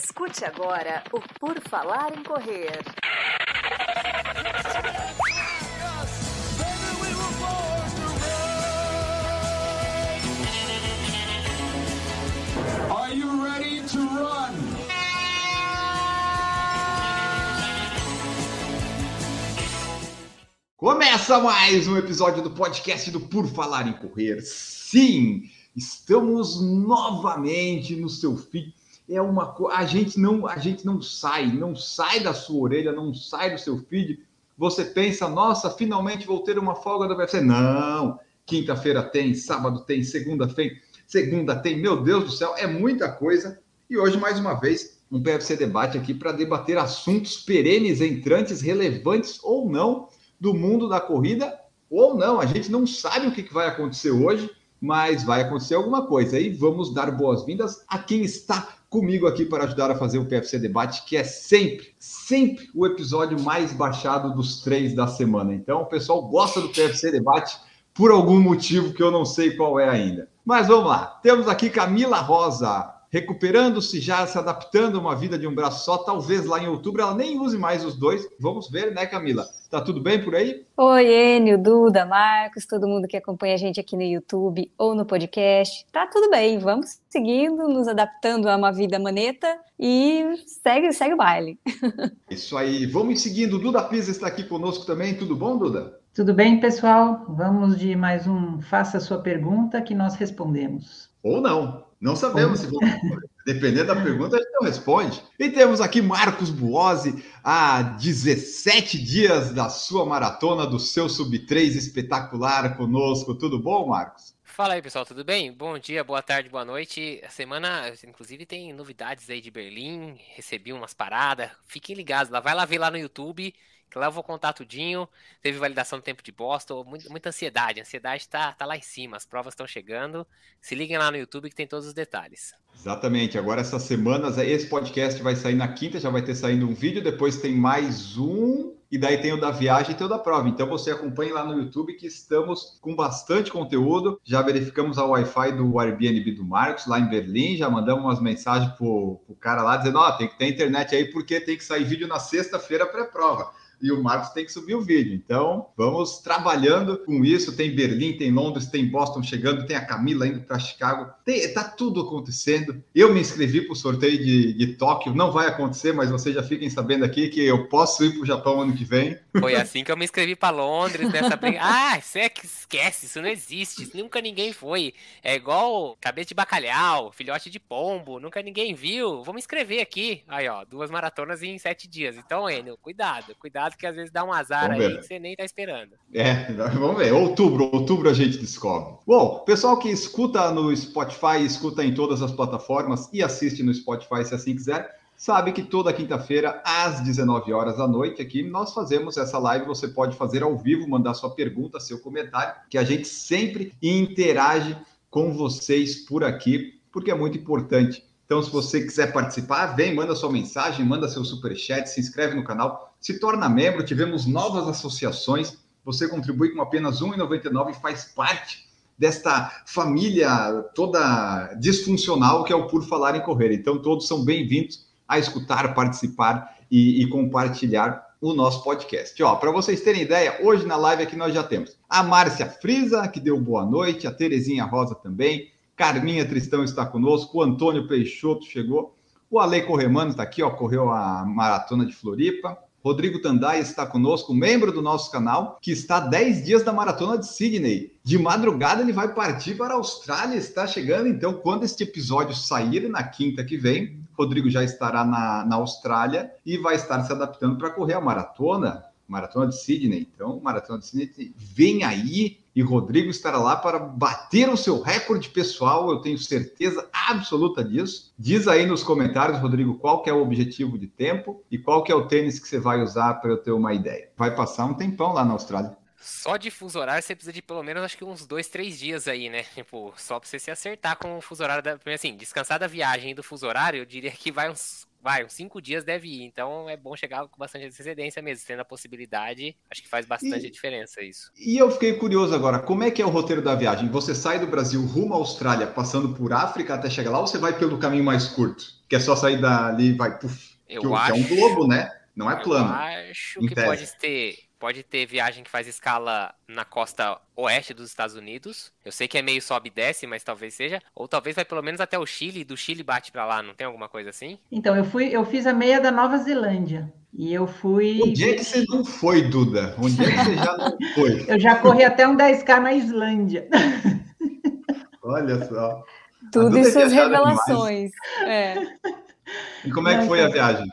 Escute agora o Por Falar em Correr. Are you ready to run? Começa mais um episódio do podcast do Por Falar em Correr. Sim, estamos novamente no seu feed. É uma a gente não a gente não sai, não sai da sua orelha, não sai do seu feed. Você pensa, nossa, finalmente vou ter uma folga do UFC. Não, quinta-feira tem, sábado tem, segunda tem, segunda tem. Meu Deus do céu, é muita coisa. E hoje mais uma vez um PFC debate aqui para debater assuntos perenes, entrantes, relevantes ou não do mundo da corrida ou não. A gente não sabe o que vai acontecer hoje, mas vai acontecer alguma coisa. E vamos dar boas-vindas a quem está comigo aqui para ajudar a fazer o PFC Debate, que é sempre, sempre o episódio mais baixado dos três da semana. Então, o pessoal gosta do PFC Debate por algum motivo que eu não sei qual é ainda. Mas vamos lá. Temos aqui Camila Rosa, recuperando-se já, se adaptando a uma vida de um braço só. Talvez lá em outubro ela nem use mais os dois. Vamos ver, né, Camila? Tá tudo bem por aí? Oi, Enio, Duda, Marcos, todo mundo que acompanha a gente aqui no YouTube ou no podcast. Tá tudo bem, vamos seguindo, nos adaptando a uma vida maneta e segue, segue o baile. Isso aí, vamos seguindo. Duda Pisa está aqui conosco também. Tudo bom, Duda? Tudo bem, pessoal? Vamos de mais um Faça a Sua Pergunta que nós respondemos. Ou não. Não sabemos se vamos. Dependendo da pergunta, a gente não responde. E temos aqui Marcos Buozzi, há 17 dias da sua maratona, do seu Sub-3 espetacular conosco. Tudo bom, Marcos? Fala aí, pessoal, tudo bem? Bom dia, boa tarde, boa noite. A semana, inclusive, tem novidades aí de Berlim. Recebi umas paradas. Fiquem ligados lá, vai lá ver lá no YouTube que lá eu vou contar tudinho. Teve validação do tempo de Boston, muita, muita ansiedade. A ansiedade tá, tá lá em cima, as provas estão chegando. Se liguem lá no YouTube que tem todos os detalhes. Exatamente. Agora, essas semanas, esse podcast vai sair na quinta, já vai ter saído um vídeo, depois tem mais um, e daí tem o da viagem e tem o da prova. Então você acompanhe lá no YouTube que estamos com bastante conteúdo. Já verificamos a Wi-Fi do Airbnb do Marcos lá em Berlim, já mandamos umas mensagens pro, pro cara lá dizendo: ó, oh, tem que ter internet aí porque tem que sair vídeo na sexta-feira pré-prova e o Marcos tem que subir o vídeo. Então, vamos trabalhando com isso. Tem Berlim, tem Londres, tem Boston chegando, tem a Camila indo para Chicago. Tem, tá tudo acontecendo. Eu me inscrevi para o sorteio de, de Tóquio. Não vai acontecer, mas vocês já fiquem sabendo aqui que eu posso ir para o Japão ano que vem. Foi assim que eu me inscrevi para Londres nessa briga. Ah, você é que esquece, isso não existe. Nunca ninguém foi. É igual cabeça de bacalhau, filhote de pombo. Nunca ninguém viu. Vou me inscrever aqui. Aí, ó, duas maratonas em sete dias. Então, Enio, cuidado, cuidado que às vezes dá um azar vamos aí ver. que você nem tá esperando. É, vamos ver. Outubro, outubro a gente descobre. Bom, pessoal que escuta no Spotify, escuta em todas as plataformas e assiste no Spotify se assim quiser, sabe que toda quinta-feira, às 19 horas da noite, aqui nós fazemos essa live. Você pode fazer ao vivo, mandar sua pergunta, seu comentário, que a gente sempre interage com vocês por aqui, porque é muito importante. Então, se você quiser participar, vem, manda sua mensagem, manda seu super chat, se inscreve no canal, se torna membro. Tivemos novas associações. Você contribui com apenas R$ 1,99 e faz parte desta família toda disfuncional que é o Por Falar em Correr. Então, todos são bem-vindos a escutar, participar e, e compartilhar o nosso podcast. Ó, para vocês terem ideia, hoje na live aqui nós já temos a Márcia Frisa, que deu boa noite, a Terezinha Rosa também, Carminha Tristão está conosco, o Antônio Peixoto chegou, o Ale Corremano está aqui, ó, correu a maratona de Floripa. Rodrigo Tandai está conosco, membro do nosso canal, que está 10 dias da maratona de Sydney. De madrugada ele vai partir para a Austrália, está chegando. Então, quando este episódio sair na quinta que vem, Rodrigo já estará na, na Austrália e vai estar se adaptando para correr a maratona, maratona de Sydney. Então, maratona de Sydney vem aí e Rodrigo estará lá para bater o seu recorde pessoal, eu tenho certeza absoluta disso. Diz aí nos comentários, Rodrigo, qual que é o objetivo de tempo e qual que é o tênis que você vai usar para eu ter uma ideia. Vai passar um tempão lá na Austrália. Só de fuso horário você precisa de pelo menos acho que uns dois, três dias aí, né? Tipo, só para você se acertar com o fuso horário da. Assim, descansar da viagem do fuso horário, eu diria que vai uns vai, uns cinco dias deve ir. Então é bom chegar com bastante antecedência mesmo, tendo a possibilidade. Acho que faz bastante E- diferença isso. E eu fiquei curioso agora, como é que é o roteiro da viagem? Você sai do Brasil rumo à Austrália, passando por África até chegar lá, ou você vai pelo caminho mais curto? Que é só sair dali e vai, puf, Eu que, o- que acho. é um globo, né? Não é Eu plano. acho em que pode ter, pode ter viagem que faz escala na costa oeste dos Estados Unidos. Eu sei que é meio sobe e desce, mas talvez seja. Ou talvez vai pelo menos até o Chile, e do Chile bate pra lá. Não tem alguma coisa assim? Então, eu fui, eu fiz a meia da Nova Zelândia. E eu fui. Onde é que você não foi, Duda? Onde é que você já não foi? Eu já corri até um 10K na Islândia. Olha só. Tudo e é revelações. É. E como é que foi a viagem?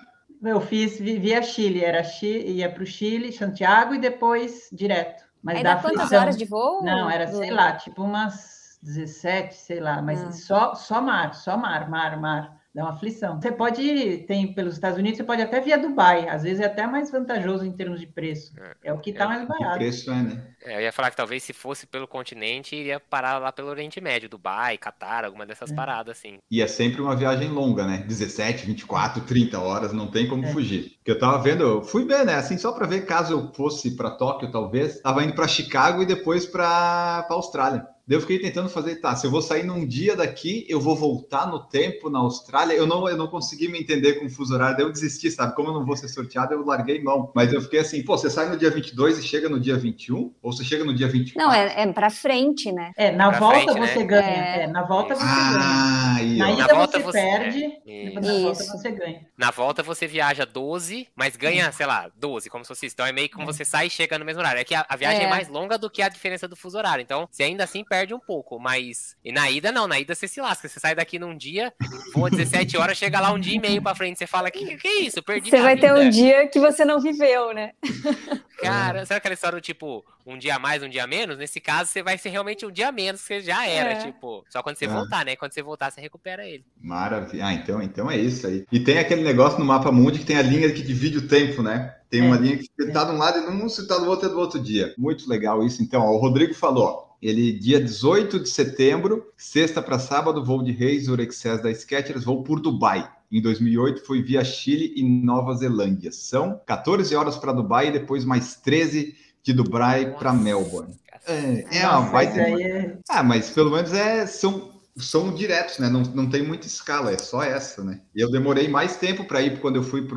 Eu fiz vi- via Chile, era Chi- ia para o Chile, Santiago e depois direto. Mas Aí dá quantas aflição. horas de voo? Não, era, sei lá, tipo umas 17, sei lá, mas Ah. só, só mar, só mar, mar, mar. Dá uma aflição. Você pode, tem pelos Estados Unidos, você pode até via Dubai. Às vezes é até mais vantajoso em termos de preço. É o que está É, mais Que barato. preço é, né? É, eu ia falar que talvez se fosse pelo continente, iria parar lá pelo Oriente Médio, Dubai, Catar, alguma dessas É. paradas assim. E é sempre uma viagem longa, né? 17, 24, 30 horas, não tem como É. fugir. Porque eu tava vendo, eu fui ver, né? Assim, só para ver caso eu fosse para Tóquio, talvez. Tava indo para Chicago e depois para Austrália. Daí eu fiquei tentando fazer, tá, se eu vou sair num dia daqui, eu vou voltar no tempo na Austrália. Eu não, eu não consegui me entender com o fuso horário, daí eu desisti, sabe? Como eu não vou ser sorteado, eu larguei mão. Mas eu fiquei assim, pô, você sai no dia 22 e chega no dia 21? Ou você chega no dia 24? Não, é, é pra frente, né? É, na Pra volta frente, né? você ganha. É. É, na volta você ganha. Ah, aí, Na ó. ida Na volta você você- perde, é, na volta você ganha. Na volta você viaja 12, mas ganha, sei lá, 12, como se fosse isso. Então é meio como É. você sai e chega no mesmo horário. É que a, a viagem é. É. mais longa do que a diferença do fuso horário. Então você ainda assim perde um pouco. Mas. E na ida não, na ida você se lasca. Você sai daqui num dia, voa 17 horas, chega lá um dia e meio pra frente. Você fala: Que, que, que é isso? Perdi Você vai ter vida." um dia que você não viveu, né? Cara, sabe aquela história do tipo, um dia mais, um dia menos? Nesse caso, você vai ser realmente um dia menos, que você já era, É. tipo. Só quando você Ah. voltar, né? Quando você voltar, você recupera ele. Maravilha. Ah, então, então é isso aí. E tem aquele negócio no mapa mundi que tem a linha que divide o tempo, né? Tem uma É. linha que você tá de um lado e não você tá do outro é do outro dia. Muito legal isso. Então, ó, o Rodrigo falou, ó, ele dia 18 de setembro, sexta para sábado, voo de Reis, Urexés da Skechers, voo por Dubai. Em 2008 foi via Chile e Nova Zelândia. São 14 horas para Dubai e depois mais 13 de Dubai para Melbourne. É, é uma Nossa, baita é- ah, mas pelo menos é, são, são diretos, né? Não, não tem muita escala, é só essa, né? E eu demorei mais tempo para ir quando eu fui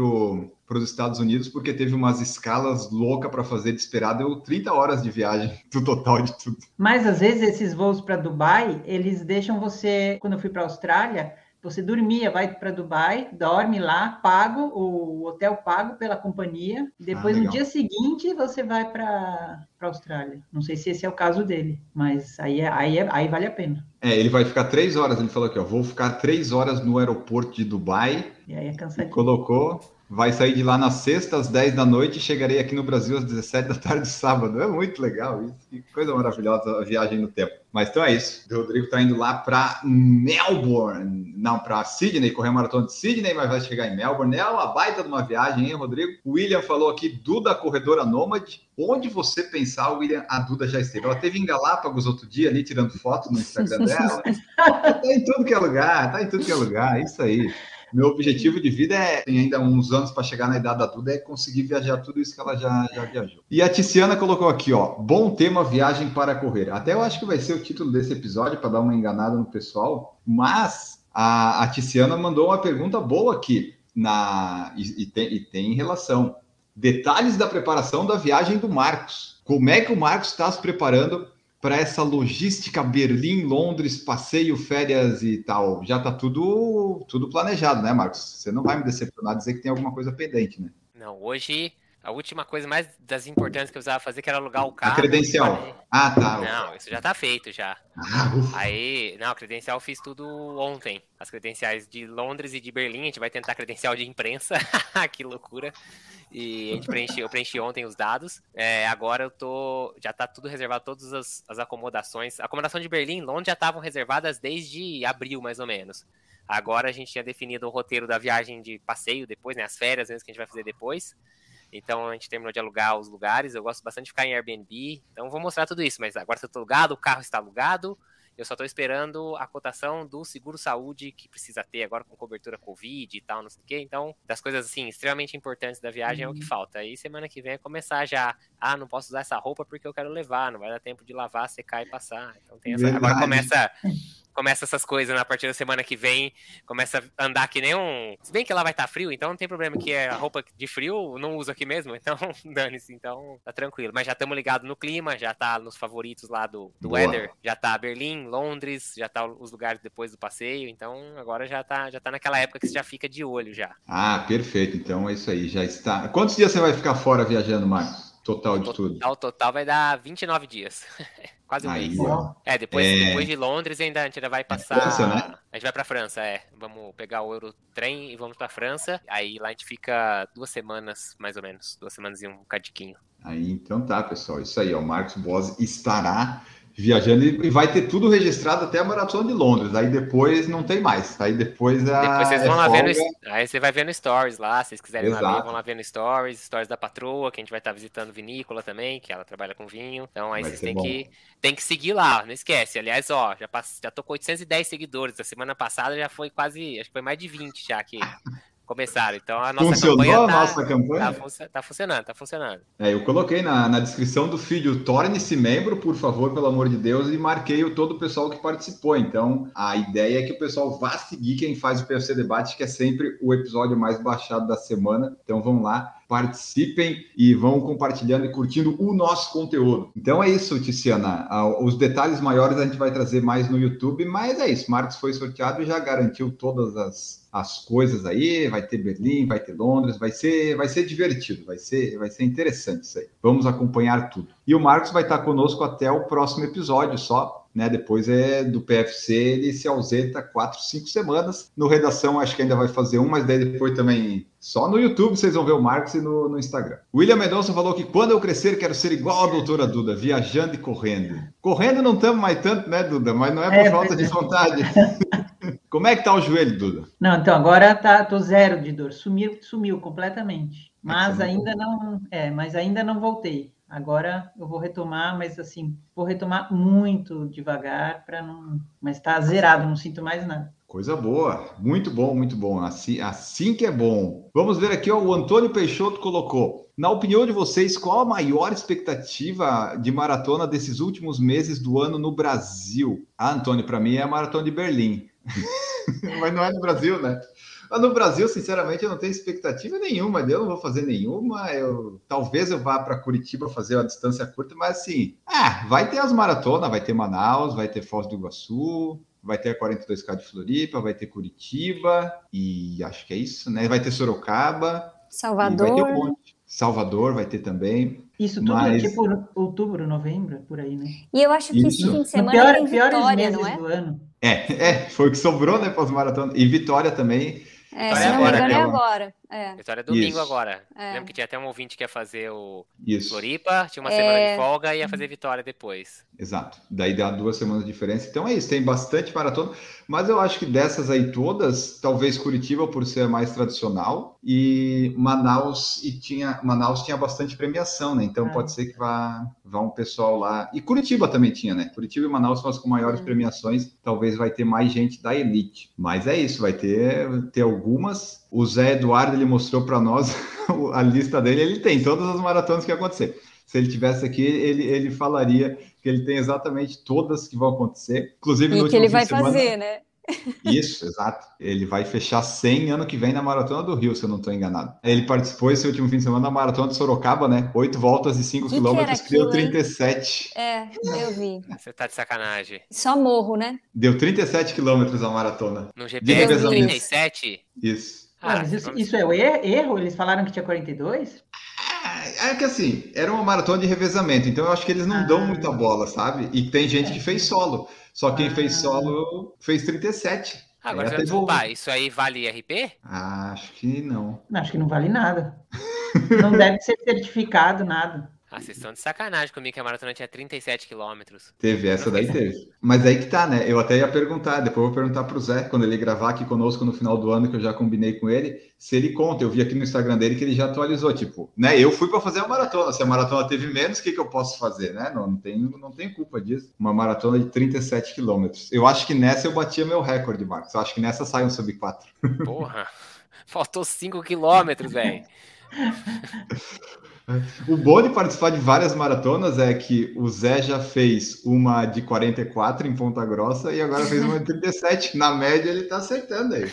para os Estados Unidos, porque teve umas escalas loucas para fazer de esperar, deu 30 horas de viagem do total de tudo. Mas às vezes esses voos para Dubai, eles deixam você, quando eu fui para a Austrália, você dormia, vai para Dubai, dorme lá, pago, o hotel pago pela companhia, e depois Ah, no dia seguinte você vai para a Austrália. Não sei se esse é o caso dele, mas aí, é- aí, é- aí vale a pena. É, ele vai ficar três horas, ele falou aqui, ó, vou ficar três horas no aeroporto de Dubai, E aí é cansativo. colocou, vai sair de lá na sexta às 10 da noite e chegarei aqui no Brasil às 17 da tarde sábado. É muito legal isso, que coisa maravilhosa a viagem no tempo. Mas então é isso, o Rodrigo tá indo lá para Melbourne, não, para Sydney, correr a maratona de Sydney, mas vai chegar em Melbourne. É uma baita de uma viagem, hein, Rodrigo? O William falou aqui, Duda Corredora Nômade. Onde você pensar, William, a Duda já esteve. Ela teve em Galápagos outro dia ali, tirando foto no Instagram dela. tá em tudo que é lugar, tá em tudo que é lugar, isso aí. Meu objetivo de vida é, tem ainda uns anos para chegar na idade da Duda, é conseguir viajar tudo isso que ela já, já viajou. E a Tiziana colocou aqui, ó, bom tema viagem para correr. Até eu acho que vai ser o título desse episódio para dar uma enganada no pessoal, mas a, a Tiziana mandou uma pergunta boa aqui na e, e tem, e tem relação. Detalhes da preparação da viagem do Marcos. Como é que o Marcos está se preparando para essa logística Berlim, Londres, passeio, férias e tal. Já tá tudo tudo planejado, né, Marcos? Você não vai me decepcionar dizer que tem alguma coisa pendente, né? Não, hoje a última coisa mais das importantes que eu precisava fazer que era alugar o A carro. credencial. Ah, tá. Não, isso já tá feito já. Ah. Aí, não, a credencial eu fiz tudo ontem. As credenciais de Londres e de Berlim, a gente vai tentar credencial de imprensa. que loucura. E a gente preencheu, eu preenchi ontem os dados. É, agora eu tô. Já tá tudo reservado, todas as, as acomodações. A acomodação de Berlim e Londres já estavam reservadas desde abril, mais ou menos. Agora a gente tinha definido o roteiro da viagem de passeio depois, né? As férias mesmo que a gente vai fazer depois. Então a gente terminou de alugar os lugares. Eu gosto bastante de ficar em Airbnb. Então vou mostrar tudo isso. Mas agora tá tudo alugado, o carro está alugado. Eu só tô esperando a cotação do seguro saúde que precisa ter agora com cobertura Covid e tal, não sei o quê. Então, das coisas assim, extremamente importantes da viagem uhum. é o que uhum. falta. Aí semana que vem é começar já. Ah, não posso usar essa roupa porque eu quero levar, não vai dar tempo de lavar, secar e passar. Então tem essa. Agora começa começa essas coisas na partir da semana que vem, começa a andar que nem um. Se bem que lá vai estar tá frio, então não tem problema que é a roupa de frio não uso aqui mesmo, então dane-se, então tá tranquilo. Mas já estamos ligados no clima, já tá nos favoritos lá do, do weather, já tá Berlim, Londres, já tá os lugares depois do passeio, então agora já tá, já tá naquela época que você já fica de olho já. Ah, perfeito. Então é isso aí, já está. Quantos dias você vai ficar fora viajando, Marcos? Total de total, tudo. Total, total vai dar 29 dias. Quase um Aí, mês. Ó. É, depois, é... depois de Londres ainda a gente ainda vai é passar. França, né? A gente vai pra França, é. Vamos pegar o Eurotrem e vamos pra França. Aí lá a gente fica duas semanas, mais ou menos. Duas semanas e um cadinho. Aí então tá, pessoal. Isso aí, ó. O Marcos Bosi estará viajando e vai ter tudo registrado até a maratona de Londres. Aí depois não tem mais. Aí depois a. Depois vocês vão é lá folga. vendo. Aí você vai vendo stories lá. Se vocês quiserem lá ver, vão lá vendo stories, stories da patroa, que a gente vai estar visitando vinícola também, que ela trabalha com vinho. Então aí vai vocês têm que, têm que seguir lá, não esquece. Aliás, ó, já, pass... já tô com 810 seguidores. A semana passada já foi quase. Acho que foi mais de 20 já aqui. começaram. Então a nossa Funcionou campanha, a tá, nossa campanha? Tá, tá, funcionando, tá funcionando. É, eu coloquei na, na descrição do vídeo, torne-se membro, por favor, pelo amor de Deus, e marquei o todo o pessoal que participou. Então, a ideia é que o pessoal vá seguir quem faz o PFC Debate, que é sempre o episódio mais baixado da semana. Então, vamos lá participem e vão compartilhando e curtindo o nosso conteúdo. Então é isso, Tiziana. Os detalhes maiores a gente vai trazer mais no YouTube, mas é isso. Marcos foi sorteado e já garantiu todas as, as coisas aí. Vai ter Berlim, vai ter Londres, vai ser, vai ser divertido, vai ser, vai ser interessante isso aí. Vamos acompanhar tudo. E o Marcos vai estar conosco até o próximo episódio só né? Depois é do PFC, ele se ausenta quatro, cinco semanas. No redação, acho que ainda vai fazer um, mas daí depois também só no YouTube vocês vão ver o Marcos e no, no Instagram. William Mendonça falou que quando eu crescer quero ser igual a doutora Duda, viajando e correndo. Correndo não estamos mais tanto, né, Duda? Mas não é por é, falta de vontade. Como é que tá o joelho, Duda? Não, então agora tá, tô zero de dor. Sumiu, sumiu completamente. Mas ainda não, é, mas ainda não voltei. Agora eu vou retomar, mas assim, vou retomar muito devagar para não. Mas está zerado, não sinto mais nada. Coisa boa, muito bom, muito bom. Assim, assim que é bom. Vamos ver aqui, ó, o Antônio Peixoto colocou. Na opinião de vocês, qual a maior expectativa de maratona desses últimos meses do ano no Brasil? Ah, Antônio, para mim é a maratona de Berlim. Mas não é no Brasil, né? Mas no Brasil, sinceramente, eu não tenho expectativa nenhuma. Eu não vou fazer nenhuma. Eu talvez eu vá para Curitiba fazer uma distância curta, mas assim, ah, vai ter as maratonas, vai ter Manaus, vai ter Foz do Iguaçu, vai ter a 42K de Floripa, vai ter Curitiba e acho que é isso, né? Vai ter Sorocaba, Salvador. Vai ter um Salvador vai ter também. Isso tudo mas... tipo outubro, novembro, por aí, né? E eu acho que esse fim de semana pior, tem Vitória, não é? É, é, foi o que sobrou, né, para as maratonas. E Vitória também é, se não me engano, é agora. É. Vitória é domingo Isso. agora. É. Lembro que tinha até um ouvinte que ia fazer o Isso. Floripa, tinha uma semana de é. folga e ia fazer Vitória depois. Exato. Daí dá duas semanas de diferença. Então é isso, tem bastante maratona. Mas eu acho que dessas aí todas, talvez Curitiba por ser mais tradicional e Manaus e tinha Manaus tinha bastante premiação, né? Então é. pode ser que vá, vá um pessoal lá. E Curitiba também tinha, né? Curitiba e Manaus são as com maiores hum. premiações. Talvez vai ter mais gente da elite. Mas é isso, vai ter, ter algumas o Zé Eduardo ele mostrou para nós a lista dele, ele tem todas as maratonas que acontecer. Se ele tivesse aqui, ele, ele falaria que ele tem exatamente todas que vão acontecer, inclusive e no que ele vai semana, fazer, né? Isso, exato. Ele vai fechar 100 ano que vem na Maratona do Rio, se eu não estou enganado. Ele participou esse último fim de semana da Maratona de Sorocaba, né? Oito voltas e 5 quilômetros, que deu 37. É, eu vi. Você tá de sacanagem. Só morro, né? Deu 37 quilômetros a maratona. No GPS 37? Isso. Ah, mas isso, isso é o erro? Eles falaram que tinha 42? É, é que assim, era uma maratona de revezamento, então eu acho que eles não ah. dão muita bola, sabe? E tem gente que fez solo. Só quem ah. fez solo fez 37. Agora, é desculpar, isso aí vale RP? acho que não. Acho que não vale nada. não deve ser certificado, nada. Ah, vocês estão de sacanagem comigo que a maratona tinha 37 quilômetros. Teve, essa daí teve. Mas aí que tá, né? Eu até ia perguntar, depois eu vou perguntar pro Zé, quando ele gravar aqui conosco no final do ano, que eu já combinei com ele, se ele conta. Eu vi aqui no Instagram dele que ele já atualizou, tipo, né? Eu fui para fazer a maratona. Se a maratona teve menos, o que, que eu posso fazer, né? Não, não, tenho, não tenho culpa disso. Uma maratona de 37 quilômetros. Eu acho que nessa eu batia meu recorde, Marcos. Eu acho que nessa sai um sub 4. Porra, faltou 5 quilômetros, velho. O bom de participar de várias maratonas é que o Zé já fez uma de 44 em Ponta Grossa e agora fez uma de 37. Na média, ele tá acertando aí.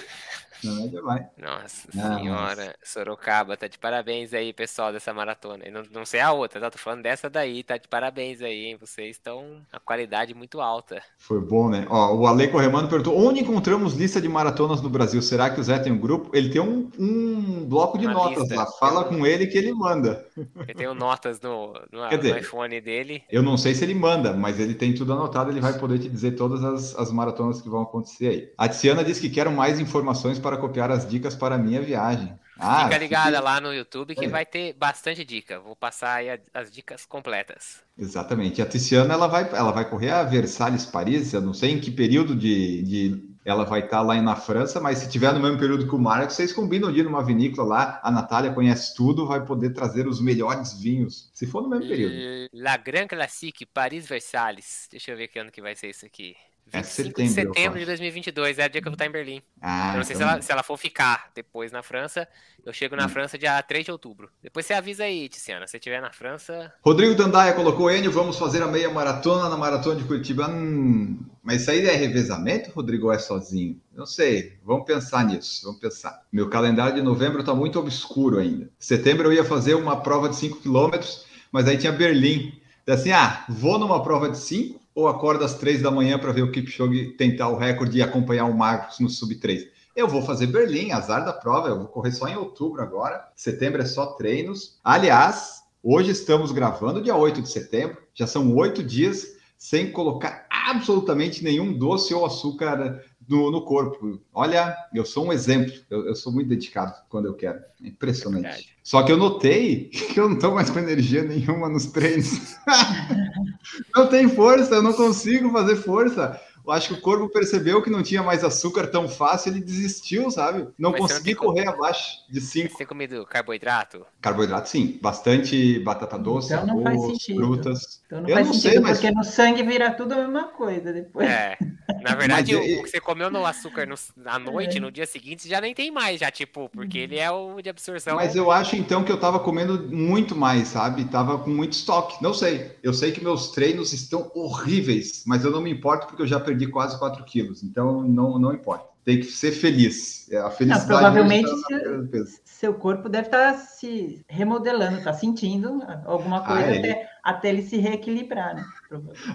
Nossa senhora, mas... Sorocaba, tá de parabéns aí, pessoal, dessa maratona. Não, não sei a outra, tá? Tô falando dessa daí, tá de parabéns aí, hein? Vocês estão a qualidade muito alta. Foi bom, né? Ó, o Ale Corremano perguntou: onde encontramos lista de maratonas no Brasil? Será que o Zé tem um grupo? Ele tem um, um bloco de Uma notas lista. lá. Fala com ele que ele manda. Eu tenho notas no, no, dizer, no, iPhone dele. Eu não sei se ele manda, mas ele tem tudo anotado, ele vai poder te dizer todas as, as maratonas que vão acontecer aí. A Tiziana disse que quer mais informações para copiar as dicas para a minha viagem. Ah, Fica ligada lá no YouTube que é. vai ter bastante dica. Vou passar aí as dicas completas. Exatamente. A Tiziana ela vai, ela vai correr a Versalhes Paris. Eu não sei em que período de, de ela vai estar lá na França, mas se tiver no mesmo período que o Marcos, vocês combinam de ir numa vinícola lá. A Natália conhece tudo, vai poder trazer os melhores vinhos, se for no mesmo período. La Grand Classique Paris Versalhes. Deixa eu ver que ano que vai ser isso aqui. 25 é setembro, de setembro de 2022, é o dia que eu vou estar em Berlim. Ah, eu não sei então... se, ela, se, ela, for ficar depois na França. Eu chego na hum. França dia 3 de outubro. Depois você avisa aí, Tiziana, se estiver na França. Rodrigo Dandaia colocou Enio, vamos fazer a meia maratona na maratona de Curitiba. Hum, mas isso aí é revezamento, Rodrigo, ou é sozinho? Não sei, vamos pensar nisso, vamos pensar. Meu calendário de novembro está muito obscuro ainda. Setembro eu ia fazer uma prova de 5 quilômetros, mas aí tinha Berlim. Então, assim, ah, vou numa prova de 5 ou acordo às três da manhã para ver o Kipchoge tentar o recorde e acompanhar o Marcos no sub 3? Eu vou fazer Berlim, azar da prova, eu vou correr só em outubro agora. Setembro é só treinos. Aliás, hoje estamos gravando dia 8 de setembro, já são oito dias sem colocar absolutamente nenhum doce ou açúcar no, no corpo. Olha, eu sou um exemplo, eu, eu, sou muito dedicado quando eu quero. É impressionante. É Só que eu notei que eu não estou mais com energia nenhuma nos treinos. não tem força, eu não consigo fazer força. Eu acho que o corpo percebeu que não tinha mais açúcar tão fácil, ele desistiu, sabe? Não Mas consegui correr abaixo de 5. Você tem comido carboidrato? Carboidrato, sim. Bastante batata doce, então não arroz, faz sentido. frutas. Então não eu faz não sentido, sei, mas... porque no sangue vira tudo a mesma coisa depois. É. Na verdade, o que você comeu no açúcar no, à noite, é. no dia seguinte, já nem tem mais, já, tipo, porque ele é o de absorção. Mas eu acho, então, que eu tava comendo muito mais, sabe? Tava com muito estoque. Não sei. Eu sei que meus treinos estão horríveis, mas eu não me importo porque eu já perdi quase 4 quilos. Então, não, não importa. Tem que ser feliz. É, a felicidade não, provavelmente tá seu corpo deve estar tá se remodelando, está sentindo alguma ah, coisa ah, ele... até, até ele se reequilibrar, né?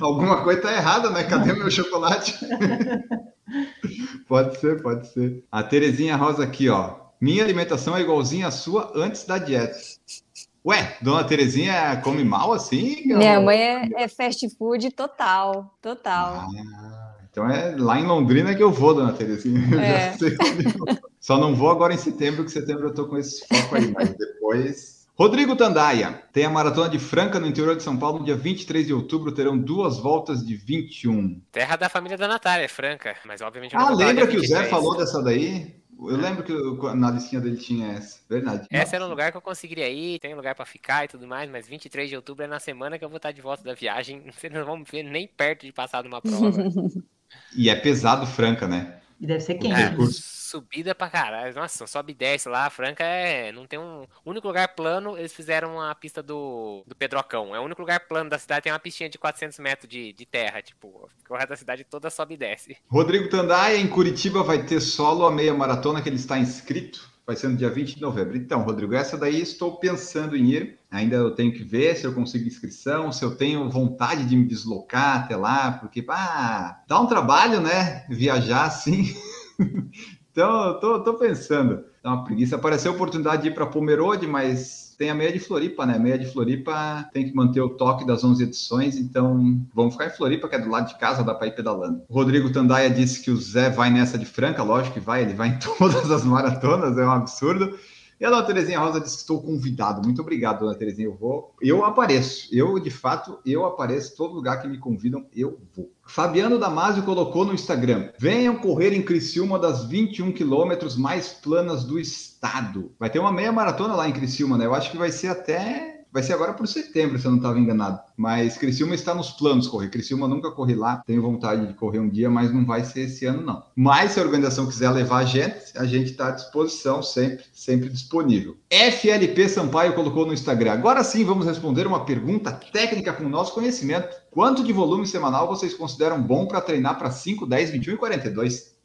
Alguma coisa está errada, né? Cadê meu chocolate? pode ser, pode ser. A Terezinha Rosa aqui, ó. Minha alimentação é igualzinha à sua antes da dieta. Ué, dona Terezinha come mal assim? Minha mãe é, é fast food total, total. Ah, então é lá em Londrina que eu vou, dona Terezinha. É. Só não vou agora em setembro, que setembro eu tô com esse foco aí, mas depois. Rodrigo Tandaia tem a maratona de Franca no interior de São Paulo, no dia 23 de outubro, terão duas voltas de 21. Terra da família da Natália, Franca, mas obviamente Ah, lembra que o Zé falou dessa daí? Eu lembro que na listinha dele tinha essa, verdade. Essa era um lugar que eu conseguiria ir, tem lugar para ficar e tudo mais, mas 23 de outubro é na semana que eu vou estar de volta da viagem. Vocês não vão me ver nem perto de passar numa prova. e é pesado Franca, né? E deve ser quente. É, subida pra caralho. Nossa, sobe e desce lá. Franca é. Não tem um. O único lugar plano, eles fizeram a pista do, do Pedrocão. É o único lugar plano da cidade. Tem uma pistinha de 400 metros de, de terra. Tipo, o resto da cidade toda sobe e desce. Rodrigo Tandaia, em Curitiba, vai ter solo a meia maratona que ele está inscrito. Vai ser no dia 20 de novembro. Então, Rodrigo, essa daí estou pensando em ir. Ainda eu tenho que ver se eu consigo inscrição, se eu tenho vontade de me deslocar até lá, porque, pá, dá um trabalho, né? Viajar assim. Então, eu tô, tô pensando. Dá uma preguiça. Apareceu a oportunidade de ir para Pomerode, mas tem a meia de Floripa, né? A meia de Floripa tem que manter o toque das 11 edições, então vamos ficar em Floripa, que é do lado de casa, dá para ir pedalando. O Rodrigo Tandaia disse que o Zé vai nessa de Franca, lógico que vai, ele vai em todas as maratonas, é um absurdo. E a dona Terezinha Rosa disse que estou convidado. Muito obrigado, dona Terezinha. Eu vou. Eu apareço. Eu, de fato, eu apareço. Todo lugar que me convidam, eu vou. Fabiano Damasio colocou no Instagram: venham correr em Criciúma das 21 quilômetros mais planas do estado. Vai ter uma meia maratona lá em Criciúma, né? Eu acho que vai ser até Vai ser agora por setembro, se eu não estava enganado. Mas Criciúma está nos planos correr. Criciúma nunca corri lá, tenho vontade de correr um dia, mas não vai ser esse ano, não. Mas se a organização quiser levar a gente, a gente está à disposição, sempre, sempre disponível. FLP Sampaio colocou no Instagram. Agora sim, vamos responder uma pergunta técnica com o nosso conhecimento. Quanto de volume semanal vocês consideram bom para treinar para 5, 10, 21 e 42?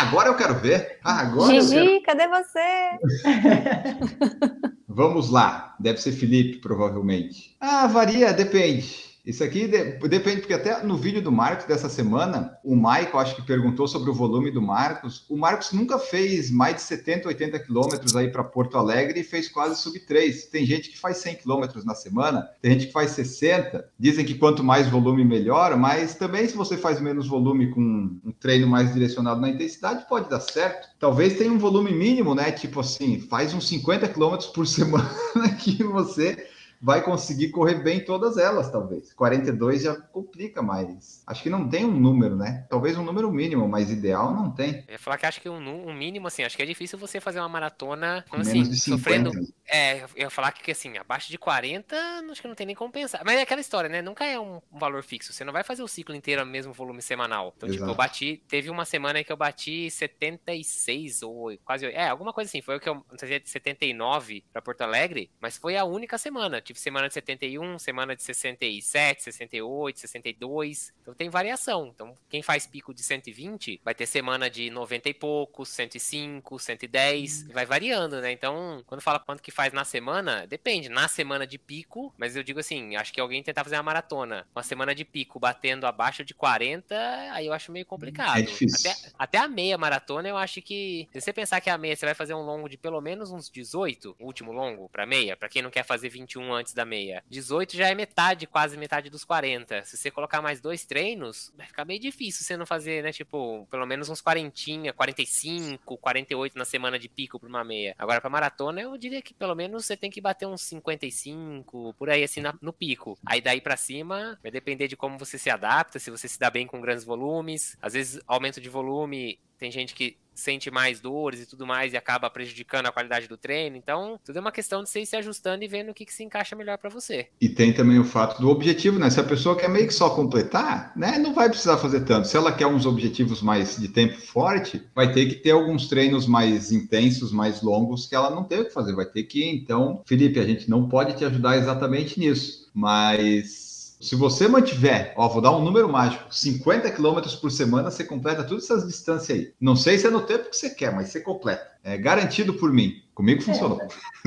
Agora eu quero ver. Agora Gigi, quero... cadê você? Vamos lá. Deve ser Felipe, provavelmente. Ah, varia, depende. Isso aqui de, depende, porque até no vídeo do Marcos dessa semana, o Michael acho que perguntou sobre o volume do Marcos. O Marcos nunca fez mais de 70, 80 quilômetros aí para Porto Alegre e fez quase sub 3. Tem gente que faz 100 quilômetros na semana, tem gente que faz 60. Dizem que quanto mais volume, melhor, mas também se você faz menos volume com um treino mais direcionado na intensidade, pode dar certo. Talvez tenha um volume mínimo, né? Tipo assim, faz uns 50 quilômetros por semana que você vai conseguir correr bem todas elas, talvez. 42 já complica mais. Acho que não tem um número, né? Talvez um número mínimo, mas ideal não tem. Eu ia falar que acho que um, um mínimo, assim, acho que é difícil você fazer uma maratona, Com assim, menos de 50. sofrendo. É, eu ia falar que, assim, abaixo de 40, acho que não tem nem como pensar. Mas é aquela história, né? Nunca é um, valor fixo. Você não vai fazer o ciclo inteiro no mesmo volume semanal. Então, tipo, Exato. eu bati. Teve uma semana que eu bati 76 ou quase. É, alguma coisa assim. Foi o que eu. Não sei se é de 79 pra Porto Alegre, mas foi a única semana. Tive semana de 71, semana de 67, 68, 62. Então tem variação. Então, quem faz pico de 120 vai ter semana de 90 e poucos, 105, 110. Vai variando, né? Então, quando fala quanto que faz na semana, depende. Na semana de pico, mas eu digo assim, acho que alguém tentar fazer uma maratona, uma semana de pico batendo abaixo de 40, aí eu acho meio complicado. É difícil. Até, até a meia maratona, eu acho que. Se você pensar que a meia você vai fazer um longo de pelo menos uns 18, o último longo pra meia, pra quem não quer fazer 21 antes da meia, 18 já é metade, quase metade dos 40. Se você colocar mais dois treinos, vai ficar meio difícil você não fazer, né? Tipo, pelo menos uns 40, 45, 48 na semana de pico pra uma meia. Agora, pra maratona, eu diria que pelo menos você tem que bater uns 55, por aí, assim, na- no pico. Aí daí pra cima, vai depender de como você se adapta, se você se dá bem com grandes volumes. Às vezes, aumento de volume, tem gente que sente mais dores e tudo mais e acaba prejudicando a qualidade do treino. Então, tudo é uma questão de você ir se ajustando e vendo o que, que se encaixa melhor pra você. E tem também o fato do objetivo, né? Se a pessoa quer meio que só completar, né? Não vai precisar fazer tanto. Se ela quer uns objetivos mais de tempo forte, vai ter que ter alguns treinos mais intensos, mais longos, que ela não tem que fazer. Vai ter que, então, Felipe, a gente não pode te ajudar exatamente nisso. Mas se você mantiver, ó, vou dar um número mágico, 50 quilômetros por semana, você completa todas essas distâncias aí. Não sei se é no tempo que você quer, mas você completa. É garantido por mim. Comigo funcionou.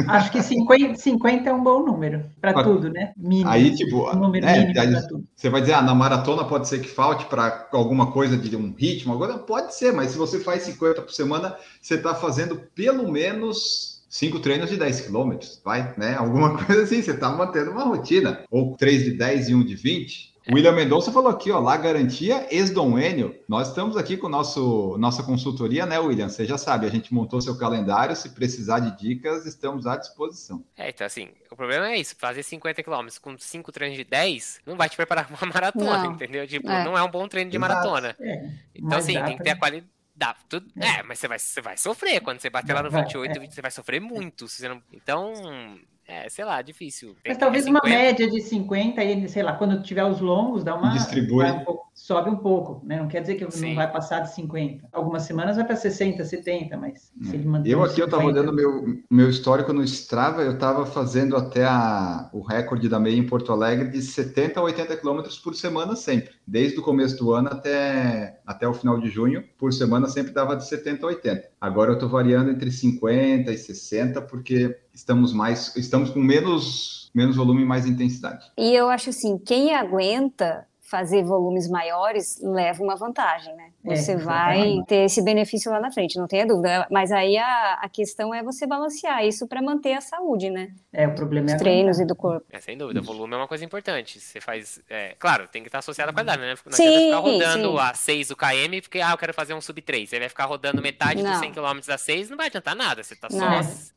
Acho que 50, 50 é um bom número para tudo, né? Mínimo. Aí, tipo, um número é, mínimo para tudo. Você vai dizer, ah, na maratona pode ser que falte para alguma coisa de um ritmo, agora pode ser, mas se você faz 50 por semana, você está fazendo pelo menos cinco treinos de 10 quilômetros, vai, né? Alguma coisa assim, você está mantendo uma rotina. Ou três de 10 e um de 20. O William Mendonça falou aqui, ó, lá garantia ex-Dom Enio. Nós estamos aqui com nosso, nossa consultoria, né, William? Você já sabe, a gente montou seu calendário. Se precisar de dicas, estamos à disposição. É, então assim, o problema é isso, fazer 50 km com 5 treinos de 10 não vai te preparar pra uma maratona, Não. entendeu? Tipo, É. não é um bom treino de maratona. É, Então mas assim, tem que ter a qualidade. Dá, tudo, é. mas você vai, você vai sofrer quando você bater lá no Vai, 28, é. 20, você vai sofrer muito. não... Então, é, sei lá, difícil. Tem Mas talvez é uma 50. média de 50, aí, sei lá, quando tiver os longos, dá uma. Distribui. um pouco- sobe um pouco, né? Não quer dizer que Sim. não vai passar de 50. Algumas semanas vai para 60, 70, mas se ele manter Eu aqui, eu estava 50, olhando meu, meu histórico no Strava, eu estava fazendo até a- o recorde da meia em Porto Alegre de 70 a 80 quilômetros por semana sempre. Desde o começo do ano até, até o final de junho, por semana sempre dava de 70 a 80. Agora eu estou variando entre 50 e 60, porque estamos mais, estamos com menos, menos volume e mais intensidade. E eu acho assim, quem aguenta fazer volumes maiores leva uma vantagem, né? É, Você exatamente. vai ter esse benefício lá na frente, não tenha dúvida. Mas aí a, a questão é você balancear isso para manter a saúde, né? É, o problema é Dos treinos e do corpo. É, sem dúvida, volume é uma coisa importante. Você faz. é, claro, tem que estar associado à qualidade, né? Não Sim, adianta ficar rodando sim. a 6 do KM, porque ah, eu quero fazer um sub 3. Você vai ficar rodando metade dos Não. 100 km a 6, não vai adiantar nada. Você tá só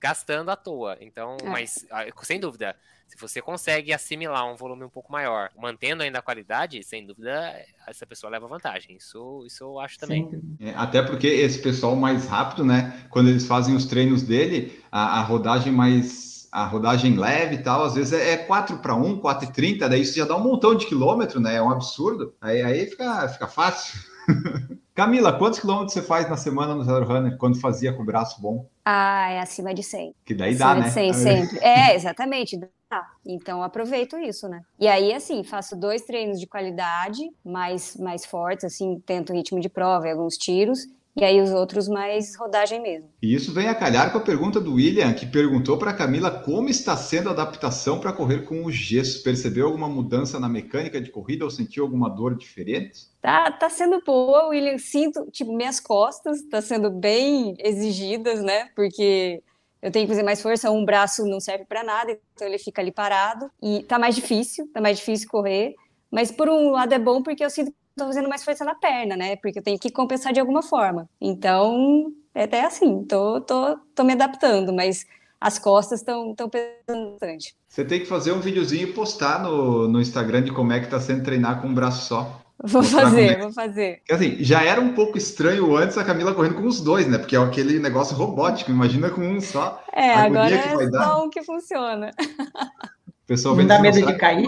gastando à toa. Então, É. mas, ah, sem dúvida, se você consegue assimilar um volume um pouco maior, mantendo ainda a qualidade, sem dúvida, essa pessoa leva vantagem. Isso, isso eu acho também. É, até porque esse pessoal mais rápido, né? Quando eles fazem os treinos dele, a, a rodagem mais. A rodagem leve e tal, às vezes é 4 para 1, 4 e 30, daí isso já dá um montão de quilômetro, né? É um absurdo. Aí, aí fica, fica fácil. Camila, quantos quilômetros você faz na semana no Zero Runner quando fazia com o braço bom? Ah, é acima de 100. Que daí acima dá, né? de 100 sempre. É, exatamente. Dá. Então aproveito isso, né? E aí, assim, faço dois treinos de qualidade, mais, mais fortes, assim, tento ritmo de prova e alguns tiros. E aí os outros mais rodagem mesmo. E isso vem a calhar com a pergunta do William, que perguntou para Camila como está sendo a adaptação para correr com o gesso. Percebeu alguma mudança na mecânica de corrida ou sentiu alguma dor diferente? Tá, tá sendo boa, William. Sinto, tipo, minhas costas tá sendo bem exigidas, né? Porque eu tenho que fazer mais força, um braço não serve para nada, então ele fica ali parado. E tá mais difícil, tá mais difícil correr. Mas por um lado é bom porque eu sinto tô fazendo mais força na perna, né? Porque eu tenho que compensar de alguma forma. Então, é até assim, tô, tô, tô me adaptando, mas as costas estão tão pesando bastante. Você tem que fazer um videozinho e postar no, no Instagram de como é que está sendo treinar com um braço só. Vou Mostrar fazer, é vou fazer. Assim, já era um pouco estranho antes a Camila correndo com os dois, né? Porque é aquele negócio robótico, imagina com um só. É, agora é dar. só um que funciona. O pessoal Não dá medo de cair?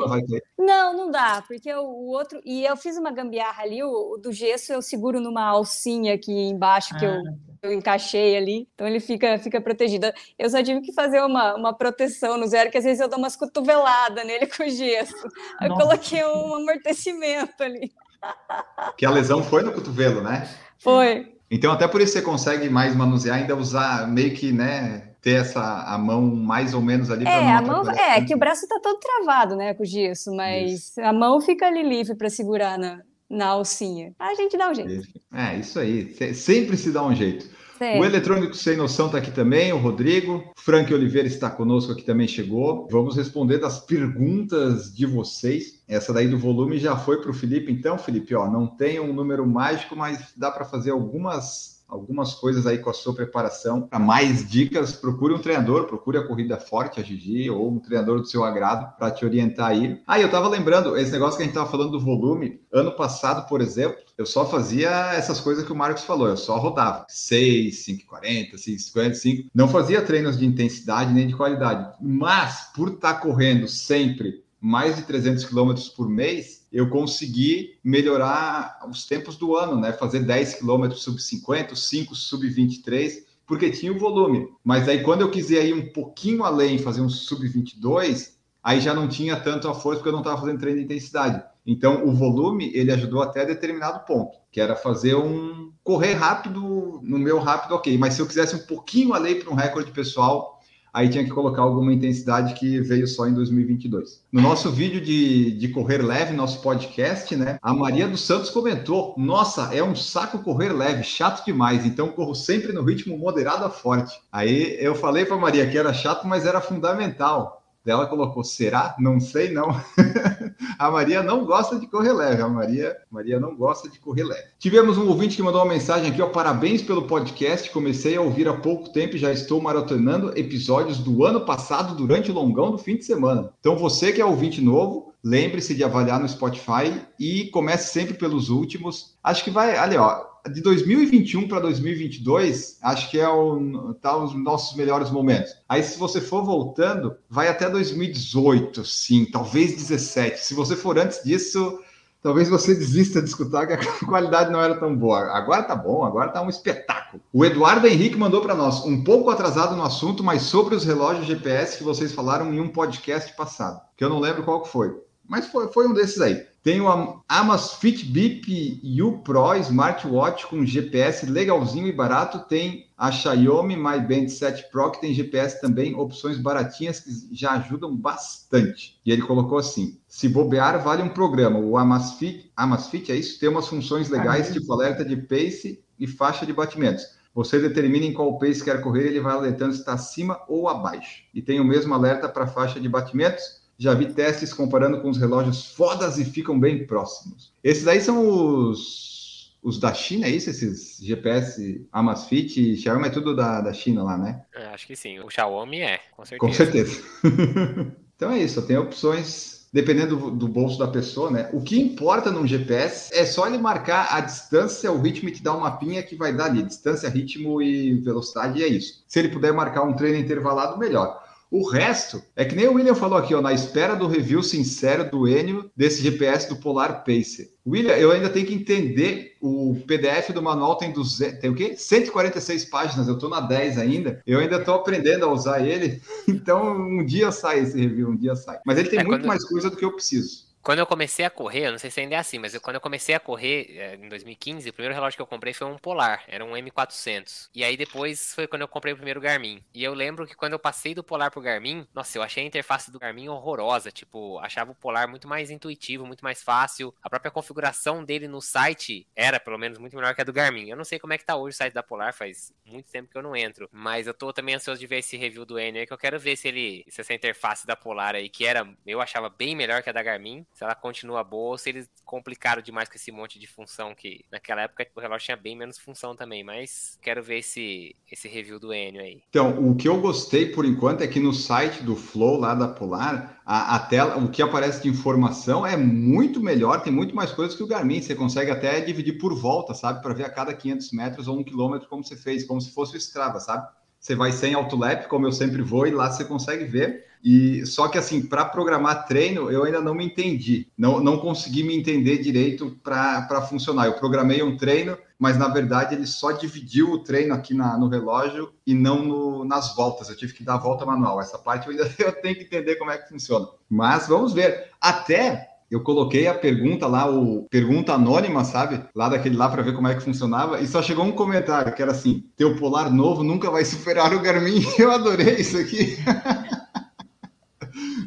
Não, não dá, porque o, o outro. E eu fiz uma gambiarra ali, o, o do gesso eu seguro numa alcinha aqui embaixo que eu, Ah, eu encaixei ali, então ele fica, fica protegido. Eu só tive que fazer uma, uma proteção no zero, que às vezes eu dou umas cotoveladas nele com gesso. Aí eu coloquei um amortecimento ali. Que a lesão foi no cotovelo, né? Foi. Então, até por isso você consegue mais manusear, ainda usar meio que, né? Ter essa a mão mais ou menos ali para É, não a mão. É, que o braço tá todo travado, né, com o gesso, mas a mão fica ali livre para segurar na, na alcinha. A gente dá um jeito. É, isso aí. Se- Sempre se dá um jeito. O Sempre. Eletrônico Sem Noção está aqui também, o Rodrigo. Frank Oliveira está conosco aqui também, chegou. Vamos responder das perguntas de vocês. Essa daí do volume já foi para o Felipe. Então, Felipe, ó, não tem um número mágico, mas dá para fazer algumas, algumas coisas aí com a sua preparação. Para mais dicas, procure um treinador, procure a Corrida Forte, a Gigi, ou um treinador do seu agrado para te orientar aí. Ah, eu estava lembrando, esse negócio que a gente estava falando do volume. Ano passado, por exemplo, eu só fazia essas coisas que o Marcos falou, eu só rodava 6, 5,40, 6,55. Não fazia treinos de intensidade nem de qualidade. Mas, por estar correndo sempre mais de 300 quilômetros por mês, eu consegui melhorar os tempos do ano, né? Fazer 10 quilômetros sub 50, 5 sub 23, porque tinha o volume. Mas aí, quando eu quis ir um pouquinho além, fazer um sub 22, aí já não tinha tanto a força, porque eu não estava fazendo treino de intensidade. Então, o volume, ele ajudou até determinado ponto, que era fazer um... Correr rápido, no meu rápido, ok. Mas se eu quisesse um pouquinho além para um recorde pessoal, aí tinha que colocar alguma intensidade que veio só em 2022. No nosso vídeo de, de correr leve, nosso podcast, né? A Maria dos Santos comentou: Nossa, é um saco correr leve, chato demais. Então corro sempre no ritmo moderado a forte. Aí eu falei para Maria que era chato, mas era fundamental. Ela colocou: Será? Não sei não. a Maria não gosta de correr leve. A Maria, Maria não gosta de correr leve. Tivemos um ouvinte que mandou uma mensagem aqui, ó. Parabéns pelo podcast. Comecei a ouvir há pouco tempo e já estou maratonando episódios do ano passado durante o longão do fim de semana. Então, você que é ouvinte novo, lembre-se de avaliar no Spotify e comece sempre pelos últimos. Acho que vai, ali, ó, de 2021 para 2022, acho que é o, tá os nossos melhores momentos. Aí, se você for voltando, vai até 2018, sim, talvez 17. Se você for antes disso, talvez você desista de escutar que a qualidade não era tão boa. Agora tá bom, agora tá um espetáculo. O Eduardo Henrique mandou para nós, um pouco atrasado no assunto, mas sobre os relógios GPS que vocês falaram em um podcast passado, que eu não lembro qual que foi. Mas foi, foi um desses aí. Tem o Amazfit Bip U Pro Smartwatch com GPS legalzinho e barato. Tem a Xiaomi Mi Band 7 Pro, que tem GPS também, opções baratinhas que já ajudam bastante. E ele colocou assim: se bobear, vale um programa. O Amazfit, Amazfit é isso? Tem umas funções legais, tipo alerta de pace e faixa de batimentos. Você determina em qual pace quer correr, ele vai alertando se está acima ou abaixo. E tem o mesmo alerta para faixa de batimentos. Já vi testes comparando com os relógios fodas e ficam bem próximos. Esses aí são os, os da China, é isso? Esses GPS Amazfit e Xiaomi é tudo da, da China lá, né? É, acho que sim. O Xiaomi é, com certeza. Com certeza. então é isso, tem opções dependendo do, do, bolso da pessoa, né? O que importa num GPS é só ele marcar a distância, o ritmo e te dar um mapinha que vai dar ali, distância, ritmo e velocidade, e é isso. Se ele puder marcar um treino intervalado, melhor. O resto é que nem o William falou aqui, ó, na espera do review sincero do Enio desse GPS do Polar Pacer. William, eu ainda tenho que entender o PDF do manual tem 200, tem o quê? 146 páginas, eu estou na 10 ainda. Eu ainda estou aprendendo a usar ele. Então, um dia sai esse review, um dia sai. Mas ele tem é, muito quando... mais coisa do que eu preciso. Quando eu comecei a correr, eu não sei se ainda é assim, mas eu, quando eu comecei a correr é, em 2015, o primeiro relógio que eu comprei foi um Polar, era um M400. E aí depois foi quando eu comprei o primeiro Garmin. E eu lembro que quando eu passei do Polar pro Garmin, nossa, eu achei a interface do Garmin horrorosa. Tipo, achava o Polar muito mais intuitivo, muito mais fácil. A própria configuração dele no site era, pelo menos, muito melhor que a do Garmin. Eu não sei como é que tá hoje o site da Polar, faz muito tempo que eu não entro. Mas eu tô também ansioso de ver esse review do Enio aí, que eu quero ver se ele, se essa interface da Polar aí, que era, eu achava bem melhor que a da Garmin, se ela continua boa ou se eles complicaram demais com esse monte de função que naquela época o relógio tinha bem menos função também, mas quero ver esse, esse review do Enio aí. Então, o que eu gostei por enquanto é que no site do Flow lá da Polar, a, a tela, o que aparece de informação é muito melhor, tem muito mais coisas que o Garmin, você consegue até dividir por volta, sabe, para ver a cada 500 metros ou um quilômetro como você fez, como se fosse o Strava, sabe? Você vai sem autolap, como eu sempre vou, e lá você consegue ver e só que assim, para programar treino, eu ainda não me entendi. Não, não consegui me entender direito para funcionar. Eu programei um treino, mas na verdade ele só dividiu o treino aqui na, no relógio e não no, nas voltas. Eu tive que dar a volta manual. Essa parte eu ainda eu tenho que entender como é que funciona. Mas vamos ver. Até eu coloquei a pergunta lá, o pergunta anônima, sabe? Lá daquele lá para ver como é que funcionava, e só chegou um comentário que era assim: teu polar novo nunca vai superar o Garmin. Eu adorei isso aqui.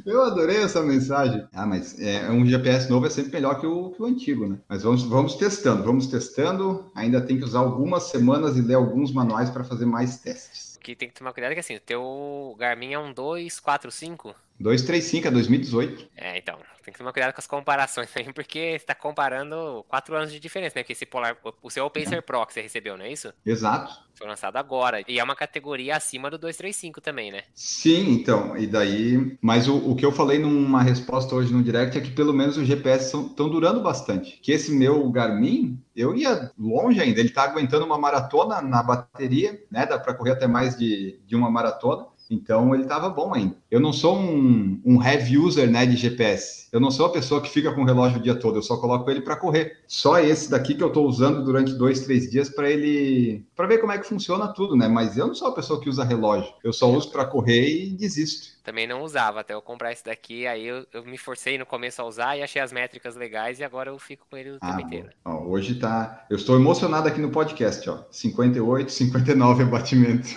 Eu adorei essa mensagem. Ah, mas é, um GPS novo é sempre melhor que o, que o antigo, né? Mas vamos, vamos testando, vamos testando. Ainda tem que usar algumas semanas e ler alguns manuais para fazer mais testes. O que tem que tomar cuidado é que assim, o teu Garmin é um 245? 235 é 2018. É, então, tem que tomar cuidado com as comparações aí, porque você tá comparando quatro anos de diferença, né? Porque esse Polar, o seu Pacer é. Pro que você recebeu, não é isso? Exato. Foi lançado agora. E é uma categoria acima do 235 também, né? Sim, então. E daí. Mas o, o que eu falei numa resposta hoje no direct é que pelo menos os GPS estão durando bastante. Que esse meu Garmin, eu ia longe ainda. Ele tá aguentando uma maratona na bateria, né? Dá para correr até mais de, de uma maratona. Então ele estava bom ainda. Eu não sou um, um heavy user né, de GPS. Eu não sou a pessoa que fica com o relógio o dia todo. Eu só coloco ele para correr. Só esse daqui que eu estou usando durante dois, três dias para ele, para ver como é que funciona tudo, né? Mas eu não sou a pessoa que usa relógio. Eu só uso para correr e desisto também não usava até eu comprar esse daqui. Aí eu, eu, me forcei no começo a usar e achei as métricas legais e agora eu fico com ele o ah, tempo inteiro. Ó, hoje tá. Eu estou emocionado aqui no podcast, ó. 58, 59 abatimento.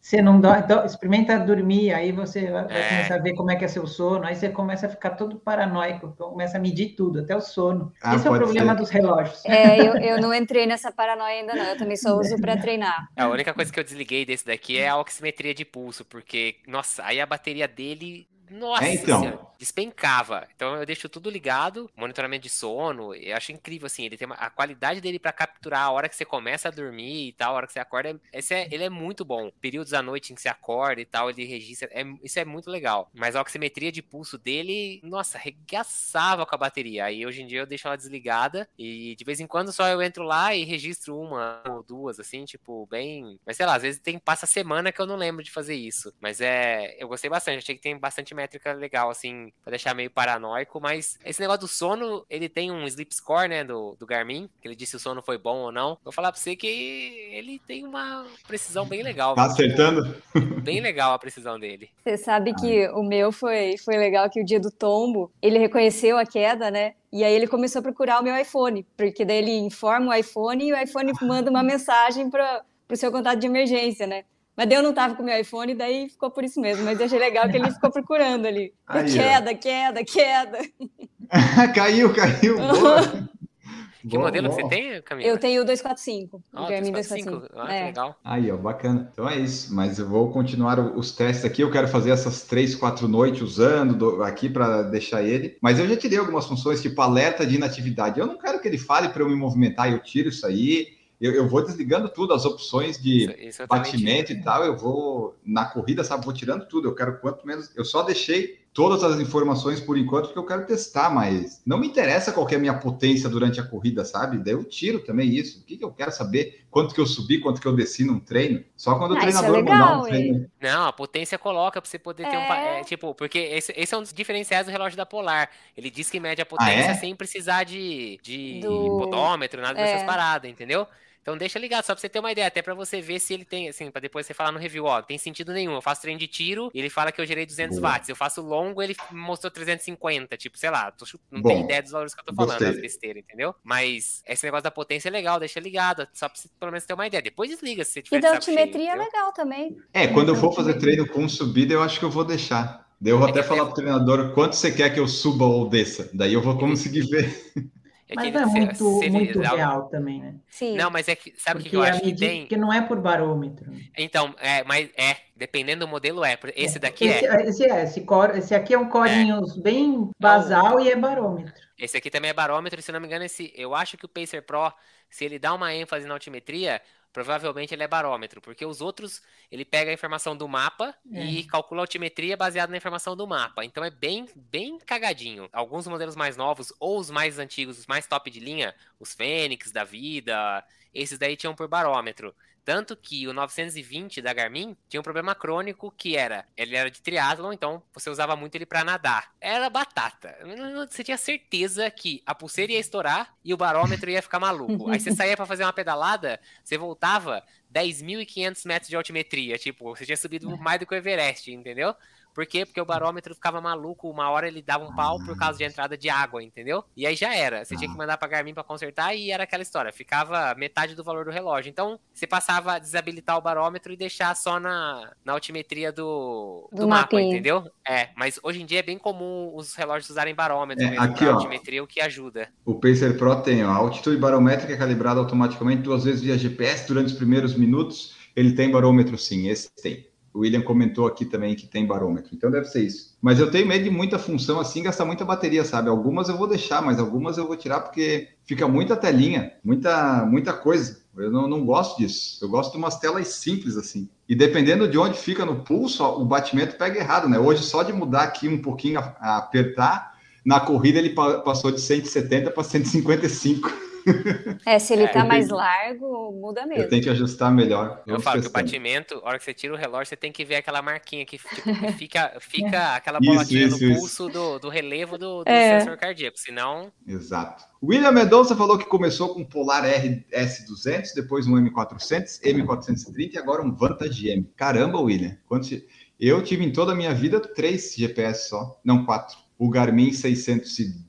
Você não dói, experimenta dormir, aí você vai é. começar a ver como é que é seu sono, aí você começa a ficar todo paranoico, começa a medir tudo, até o sono. Ah, Esse é o problema ser. dos relógios. É, eu, eu não entrei nessa paranoia ainda não, eu também só uso para treinar. A única coisa que eu desliguei desse daqui é a oximetria de pulso, porque, nossa, aí a bateria dele nossa, é, então. Senhora, despencava. Então eu deixo tudo ligado, monitoramento de sono. Eu acho incrível, assim, ele tem uma, a qualidade dele para capturar a hora que você começa a dormir e tal, a hora que você acorda. Esse é, ele é muito bom. Períodos à noite em que você acorda e tal, ele registra. É, isso é muito legal. Mas a oximetria de pulso dele, nossa, regaçava com a bateria. Aí hoje em dia eu deixo ela desligada e de vez em quando só eu entro lá e registro uma ou duas, assim, tipo, bem. Mas sei lá, às vezes tem passa semana que eu não lembro de fazer isso. Mas é. Eu gostei bastante, achei que tem bastante métrica legal, assim, pra deixar meio paranoico, mas esse negócio do sono, ele tem um sleep score, né, do, do Garmin, que ele disse se o sono foi bom ou não. Vou falar pra você que ele tem uma precisão bem legal. Tá acertando? Bem legal a precisão dele. Você sabe que o meu foi, foi legal que o dia do tombo, ele reconheceu a queda, né? E aí ele começou a procurar o meu iPhone, porque daí ele informa o iPhone e o iPhone manda uma mensagem para o seu contato de emergência, né? Mas daí eu não tava com o meu iPhone, daí ficou por isso mesmo. Mas eu achei legal que ele ficou procurando ali. Aí, queda, queda, queda. caiu, caiu. Boa. Que Bom, modelo que bom. você tem, Camila? Eu tenho o 245, Ah, o Garmin 245. 245. Ah, que É. legal. Aí, ó, bacana. Então é isso. Mas eu vou continuar os testes aqui. Eu quero fazer essas três, quatro noites usando do- aqui para deixar ele. Mas eu já tirei algumas funções, tipo alerta de inatividade. Eu não quero que ele fale para eu me movimentar. Eu tiro isso aí. Eu, eu vou desligando tudo, as opções de Isso, batimento e tal. Eu vou na corrida, sabe? Vou tirando tudo. Eu quero quanto menos. Eu só deixei todas as informações por enquanto porque eu quero testar, mas não me interessa qual que é a minha potência durante a corrida, sabe? Daí eu tiro também isso. O que, que eu quero saber? Quanto que eu subi, quanto que eu desci num treino? Só quando o Ah, isso é treinador mandar legal, um treino. Não, a potência coloca pra você poder ter um. É. é, tipo, porque esse, esse é um dos diferenciais do relógio da Polar. Ele diz que mede a potência é? sem precisar de, de Do- podômetro, nada É. dessas paradas, entendeu? Então deixa ligado, só pra você ter uma ideia, até pra você ver se ele tem, assim, pra depois você falar no review, ó, tem sentido nenhum. Eu faço treino de tiro, ele fala que eu gerei 200 Boa. watts. Eu faço longo, ele mostrou 350, tipo, sei lá, tô não Bom, tenho ideia dos valores que eu tô falando, gostei. as besteiras, entendeu? Mas esse negócio da potência é legal, deixa ligado, só pra você pelo menos ter uma ideia. Depois desliga se você tiver E da cheio, altimetria é legal também. É, quando eu for fazer treino com subida, eu acho que eu vou deixar. Daí eu vou É até falar é- pro treinador quanto você quer que eu suba ou desça. Daí eu vou conseguir ver. É que Mas ele- não é muito, muito real também, né? Sim. Não, mas é que sabe o que eu acho que tem? porque não é por barômetro. Então, é, mas é, dependendo do modelo é. Esse daqui esse, é. Esse, é, esse, cor, esse aqui é um corinhos bem basal e é barômetro. Esse aqui também é barômetro, e se não me engano, esse, eu acho que o Pacer Pro, se ele dá uma ênfase na altimetria, provavelmente ele é barômetro, porque os outros, ele pega a informação do mapa e calcula a altimetria baseada na informação do mapa. Então é bem, bem cagadinho. Alguns modelos mais novos, ou os mais antigos, os mais top de linha, os Fênix da vida, esses daí tinham por barômetro. Tanto que o 920 da Garmin tinha um problema crônico que era, ele era de triatlon, então você usava muito ele pra nadar. Era batata. Você tinha certeza que a pulseira ia estourar e o barômetro ia ficar maluco. Aí você saía pra fazer uma pedalada, você voltava 10.500 metros de altimetria, tipo, você tinha subido mais do que o Everest, entendeu? Por quê? Porque o barômetro ficava maluco, uma hora ele dava um pau por causa de entrada de água, entendeu? E aí já era. Você tinha que mandar pra Garmin pra consertar e era aquela história. Ficava metade do valor do relógio. Então, você passava a desabilitar o barômetro e deixar só na, na altimetria do, do, Do mapa, mapinha. entendeu? É, mas hoje em dia é bem comum os relógios usarem barômetro É, mesmo aqui, pra ó. altimetria, o que ajuda. O Pacer Pro tem ó, a altitude barométrica é calibrada automaticamente duas vezes via GPS durante os primeiros minutos. Ele tem barômetro, sim, esse tem. O William comentou aqui também que tem barômetro, então deve ser isso. Mas eu tenho medo de muita função assim, gastar muita bateria, sabe? Algumas eu vou deixar, mas algumas eu vou tirar porque fica muita telinha, muita, muita coisa. Eu não, não gosto disso. Eu gosto de umas telas simples assim. E dependendo de onde fica no pulso, ó, o batimento pega errado, né? Hoje, só de mudar aqui um pouquinho, a, a apertar, na corrida ele pa- passou de 170 para 155. É, se ele É, tá eu mais largo, muda Eu mesmo. tenho que ajustar melhor. Eu falo que o batimento, a hora que você tira o relógio, você tem que ver aquela marquinha que, tipo, fica, fica aquela bolotinha Isso, no isso, pulso do, do relevo do, do É. sensor cardíaco. Senão, Exato. William Mendonça falou que começou com um Polar RS200, depois um M400, M430 e agora um Vantage M. Caramba, William. Quantos... Eu tive em toda a minha vida três GPS só, não quatro. O Garmin 610,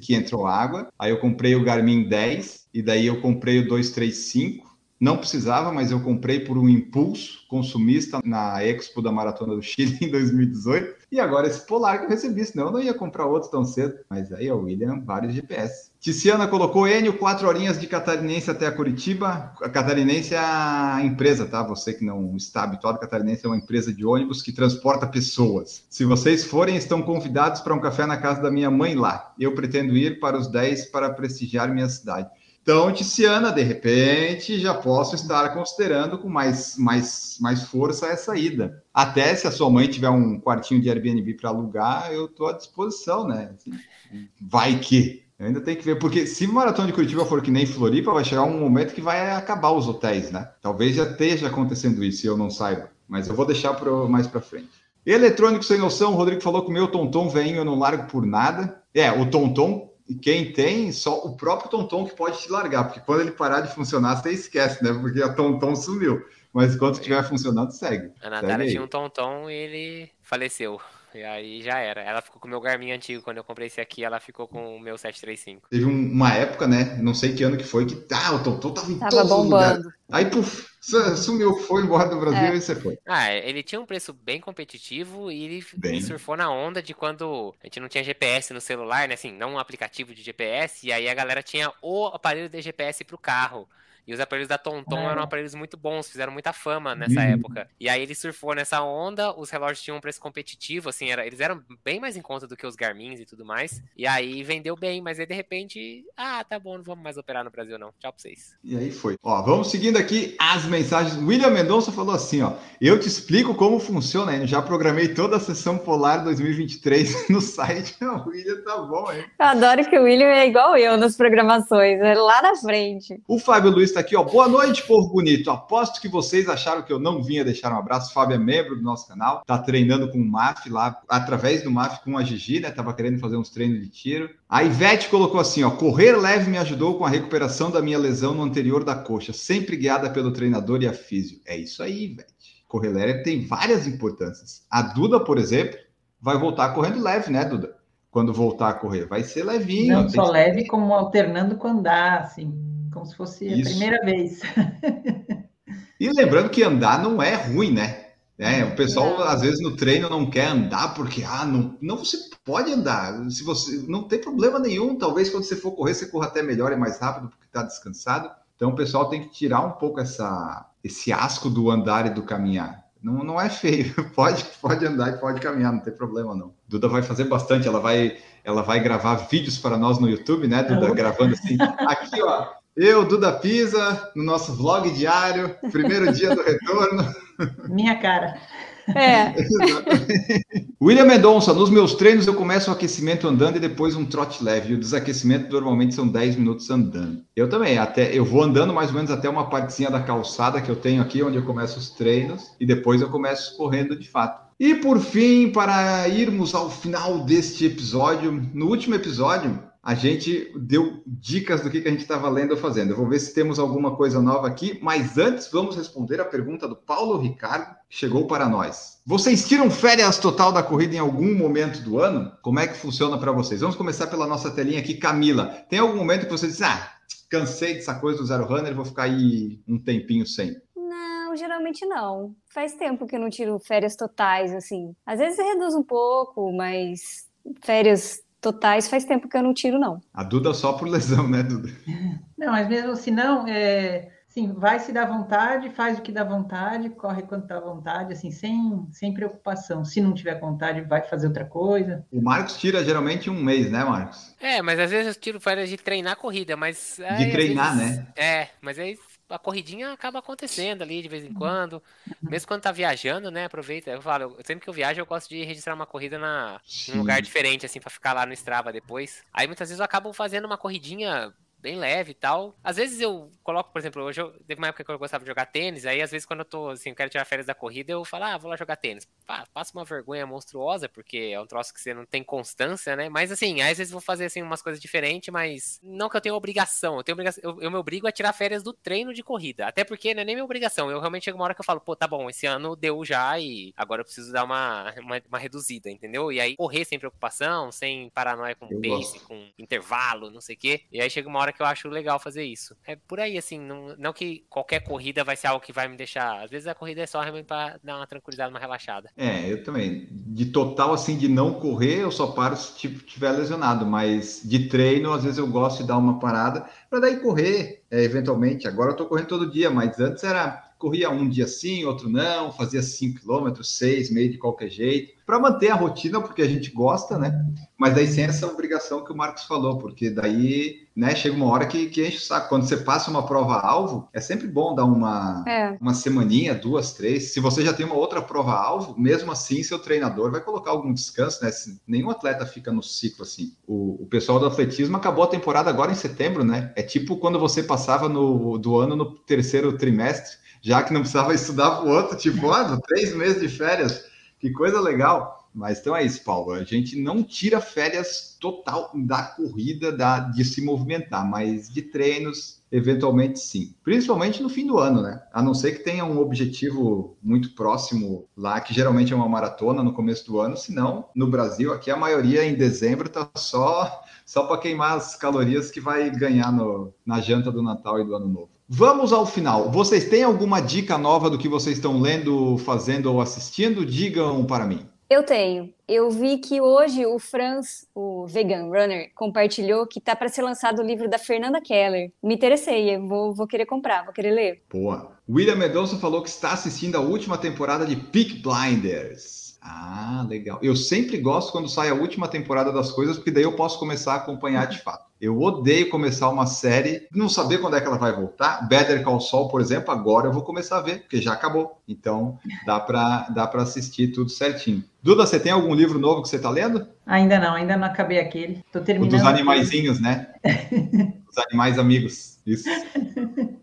que entrou água. Aí eu comprei o Garmin 10 e daí eu comprei o 235. Não precisava, mas eu comprei por um impulso consumista na Expo da Maratona do Chile em 2018. E agora esse Polar que eu recebi, senão eu não ia comprar outro tão cedo. Mas aí, ó, William, vários GPS. Ticiana colocou Enio, quatro horinhas de Catarinense até a Curitiba. A Catarinense é a empresa, tá? Você que não está habituado, Catarinense é uma empresa de ônibus que transporta pessoas. Se vocês forem, estão convidados para um café na casa da minha mãe lá. Eu pretendo ir para os 10 para prestigiar minha cidade. Então, Ticiana, de repente, já posso estar considerando com mais, mais, mais força essa ida. Até se a sua mãe tiver um quartinho de Airbnb para alugar, eu estou à disposição, né? Vai que. Eu ainda tenho que ver, porque se Maratona de Curitiba for que nem Floripa, vai chegar um momento que vai acabar os hotéis, né? Talvez já esteja acontecendo isso e eu não saiba, mas eu vou deixar pro, mais para frente. Eletrônico sem noção, o Rodrigo falou que o meu Tonton vem, eu não largo por nada. É, o Tonton, quem tem, só o próprio Tonton que pode te largar, porque quando ele parar de funcionar, você esquece, né? Porque a Tonton sumiu. Mas enquanto estiver funcionando, segue. A Natália tinha um Tonton e ele faleceu. E aí já era. Ela ficou com o meu Garmin antigo. Quando eu comprei esse aqui, ela ficou com o meu 735. Teve uma época, né? Não sei que ano que foi, que ah, o Tonton tava em Tava todos os bombando. lugares. Aí, puf, sumiu, foi embora do Brasil É. e você foi. Ah, ele tinha um preço bem competitivo e ele Bem. surfou na onda de quando a gente não tinha GPS no celular, né? Assim, não um aplicativo de GPS, e aí a galera tinha o aparelho de GPS pro carro. E os aparelhos da Tonton Ah. eram aparelhos muito bons, fizeram muita fama nessa Uhum. época. E aí ele surfou nessa onda, os relógios tinham um preço competitivo, assim, era, eles eram bem mais em conta do que os Garmins e tudo mais. E aí vendeu bem, mas aí de repente, ah, tá bom, não vamos mais operar no Brasil não. Tchau pra vocês. E aí foi. Ó, vamos seguindo aqui as mensagens. William Mendonça falou assim, ó. Eu te explico como funciona, hein? Já programei toda a sessão polar 2023 no site. O William tá bom, hein? Eu adoro que o William é igual eu nas programações, é lá na frente. O Fábio Luiz tá aqui, ó. Boa noite, povo bonito. Aposto que vocês acharam que eu não vinha deixar um abraço. Fábio é membro do nosso canal, tá treinando com o MAF lá, através do MAF com a Gigi, né? Tava querendo fazer uns treinos de tiro. A Ivete colocou assim, ó. Correr leve me ajudou com a recuperação da minha lesão no anterior da coxa, sempre guiada pelo treinador e a físio. É isso aí, Ivete. Correr leve tem várias importâncias. A Duda, por exemplo, vai voltar correndo leve, né, Duda? Quando voltar a correr, vai ser levinho. Não só que- leve, como alternando com andar, assim, como se fosse a Isso. primeira vez. E lembrando que andar não é ruim, né? É, o pessoal Não. às vezes no treino não quer andar porque ah, não, não você pode andar. Se você não tem problema nenhum, talvez quando você for correr você corra até melhor e mais rápido porque está descansado. Então o pessoal tem que tirar um pouco essa esse asco do andar e do caminhar. Não, não é feio, pode pode andar e pode caminhar, não tem problema não. Duda vai fazer bastante, ela vai ela vai gravar vídeos para nós no YouTube, né, Duda, Oh. gravando assim. Aqui, ó, eu, Duda Pisa, no nosso vlog diário, primeiro dia do retorno. Minha cara. É, William Mendonça, nos meus treinos eu começo o aquecimento andando e depois um trote leve. E o desaquecimento normalmente são 10 minutos andando. Eu também, até eu vou andando mais ou menos até uma partezinha da calçada que eu tenho aqui, onde eu começo os treinos, e depois eu começo correndo de fato. E por fim, para irmos ao final deste episódio, no último episódio, a gente deu dicas do que, que a gente estava lendo ou fazendo. Eu vou ver se temos alguma coisa nova aqui, mas antes vamos responder a pergunta do Paulo Ricardo, que chegou para nós. Vocês tiram férias total da corrida em algum momento do ano? Como é que funciona para vocês? Vamos começar pela nossa telinha aqui, Camila. Tem algum momento que você diz, ah, cansei dessa coisa do Zero Runner, vou ficar aí um tempinho sem? não, geralmente não. Faz tempo que eu não tiro férias totais, assim. Às vezes reduz um pouco, mas férias totais faz tempo que eu não tiro, não. A Duda só por lesão, né, Duda? Não, mas mesmo assim, não, é, assim, vai se dar vontade, faz o que dá vontade, corre quando dá vontade, assim, sem, sem preocupação. Se não tiver vontade, vai fazer outra coisa. O Marcos tira geralmente um mês, né, Marcos? É, mas às vezes eu tiro férias de treinar corrida, mas. aí, De treinar, vezes- né? É, mas aí a corridinha acaba acontecendo ali de vez em quando. Mesmo quando tá viajando, né? Aproveita. Eu falo, sempre que eu viajo, eu gosto de registrar uma corrida na, num lugar diferente, assim, pra ficar lá no Strava depois. Aí muitas vezes eu acabo fazendo uma corridinha bem leve e tal. Às vezes eu coloco, por exemplo, hoje eu, teve uma época que eu gostava de jogar tênis, aí às vezes quando eu tô, assim, eu quero tirar férias da corrida, eu falo, ah, vou lá jogar tênis. Pá, passa uma vergonha monstruosa, porque é um troço que você não tem constância, né? Mas assim, às vezes eu vou fazer, assim, umas coisas diferentes, mas não que eu tenha obrigação, eu tenho obrigação, eu, eu me obrigo a tirar férias do treino de corrida, até porque não é nem minha obrigação, eu realmente chego uma hora que eu falo, pô, tá bom, esse ano deu já e agora eu preciso dar uma, uma, uma reduzida, entendeu? E aí correr sem preocupação, sem paranoia com Eu pace, gosto. com intervalo, não sei o quê. E aí chega uma hora que eu acho legal fazer isso. É por aí, assim, não, não que qualquer corrida vai ser algo que vai me deixar. Às vezes a corrida é só realmente pra dar uma tranquilizada, uma relaxada. É, eu também. De total, assim, de não correr, eu só paro se tipo, tiver lesionado. Mas de treino, às vezes eu gosto de dar uma parada para daí correr, é, eventualmente. Agora eu tô correndo todo dia, mas antes era corria um dia sim, outro não, fazia 5 km, 6, meio de qualquer jeito, para manter a rotina, porque a gente gosta, né? Mas daí sem essa obrigação que o Marcos falou, porque daí, né, chega uma hora que, que enche o saco. Quando você passa uma prova-alvo, é sempre bom dar uma, É. uma semaninha, duas, três. Se você já tem uma outra prova-alvo, mesmo assim, seu treinador vai colocar algum descanso, né? Se- Nenhum atleta fica no ciclo assim. O, o pessoal do atletismo acabou a temporada agora em setembro, né? É tipo quando você passava no, do ano no terceiro trimestre, já que não precisava estudar pro outro, tipo, ah, três meses de férias. que coisa legal. Mas então é isso, Paulo. A gente não tira férias total da corrida, da, de se movimentar, mas de treinos, eventualmente sim. Principalmente no fim do ano, né? A não ser que tenha um objetivo muito próximo lá, que geralmente é uma maratona no começo do ano, senão no Brasil, aqui a maioria em dezembro tá só, só para queimar as calorias que vai ganhar no, na janta do Natal e do Ano Novo. Vamos ao final. Vocês têm alguma dica nova do que vocês estão lendo, fazendo ou assistindo? Digam para mim. Eu tenho. Eu vi que hoje o Franz, o Vegan Runner, compartilhou que tá para ser lançado o livro da Fernanda Keller. Me interessei, vou, vou querer comprar, vou querer ler. Boa. William Mendonça falou que está assistindo a última temporada de Peak Blinders. Ah, legal. Eu sempre gosto quando sai a última temporada das coisas, porque daí eu posso começar a acompanhar de fato. Eu odeio começar uma série, não saber quando é que ela vai voltar. Better Call Saul, por exemplo, agora eu vou começar a ver, porque já acabou. Então, dá para dá para assistir tudo certinho. Duda, você tem algum livro novo que você está lendo? Ainda não, ainda não acabei aquele. Tô terminando. O dos animaizinhos, né? Os animais amigos. Isso.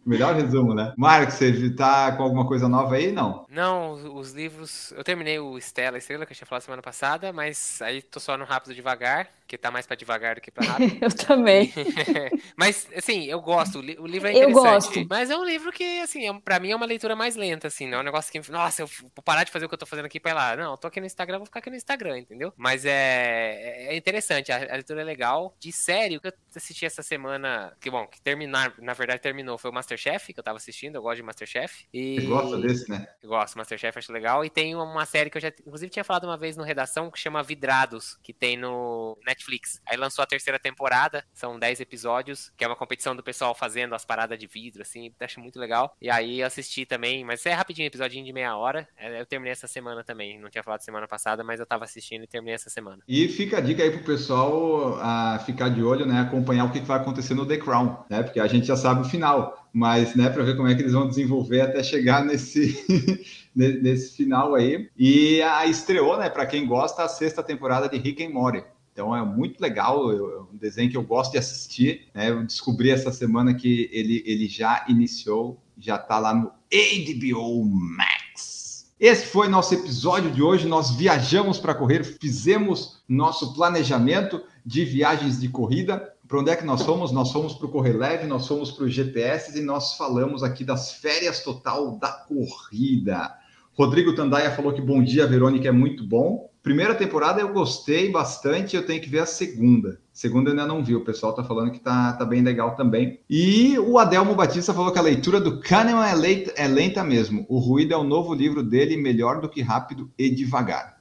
Melhor resumo, né? Marcos, você tá com alguma coisa nova aí? Não. Não, os livros. Eu terminei o Estela Estrela, que eu tinha falado semana passada, mas aí tô só no rápido devagar, que tá mais pra devagar do que pra rápido. eu também. mas, assim, eu gosto. O livro é Eu interessante. gosto. Mas é um livro que, assim, é, pra mim é uma leitura mais lenta, assim. Não é um negócio que, nossa, eu vou parar de fazer o que eu tô fazendo aqui pra ir lá. Não, eu tô aqui no Instagram, vou ficar aqui no Instagram, entendeu? Mas é, é interessante, a, a leitura é legal. De série, o que eu assisti essa semana, que bom, que terminar, na verdade terminou, foi o Masterchef, que eu tava assistindo, eu gosto de Masterchef. E... Você gosta desse, né? Eu gosto, Masterchef acho legal. E tem uma série que eu já, inclusive, tinha falado uma vez no Redação, que chama Vidrados, que tem no Netflix. Aí lançou a terceira temporada, são 10 episódios, que é uma competição do pessoal fazendo as paradas de vidro, assim, acho muito legal. E aí eu assisti também, mas é rapidinho, episódio de meia hora. É, Eu terminei essa semana também, não tinha falado semana passada, mas eu tava assistindo e terminei essa semana. E fica a dica aí pro pessoal a ficar de olho, né? Acompanhar o que vai acontecer no The Crown, né? Porque a gente já sabe o final, mas, né, para ver como é que eles vão desenvolver até chegar nesse, ne- nesse final aí. E a estreou, né, para quem gosta, a sexta temporada de Rick and Morty. Então é muito legal, é um desenho que eu gosto de assistir. Né? Eu descobri essa semana que ele, ele já iniciou, já está lá no HBO Max. Esse foi nosso episódio de hoje. Nós viajamos para correr, fizemos nosso planejamento de viagens de corrida. Para onde é que nós fomos? Nós fomos para o Correr Leve, nós fomos para o GPS e nós falamos aqui das férias total da corrida. Rodrigo Tandaia falou que Bom Dia, Verônica é muito bom. Primeira temporada eu gostei bastante, eu tenho que ver a segunda. Segunda eu ainda não vi, o pessoal tá falando que tá, tá bem legal também. E o Adelmo Batista falou que a leitura do Kahneman é, leita- é lenta mesmo. O Ruído é o novo livro dele, melhor do que rápido e devagar.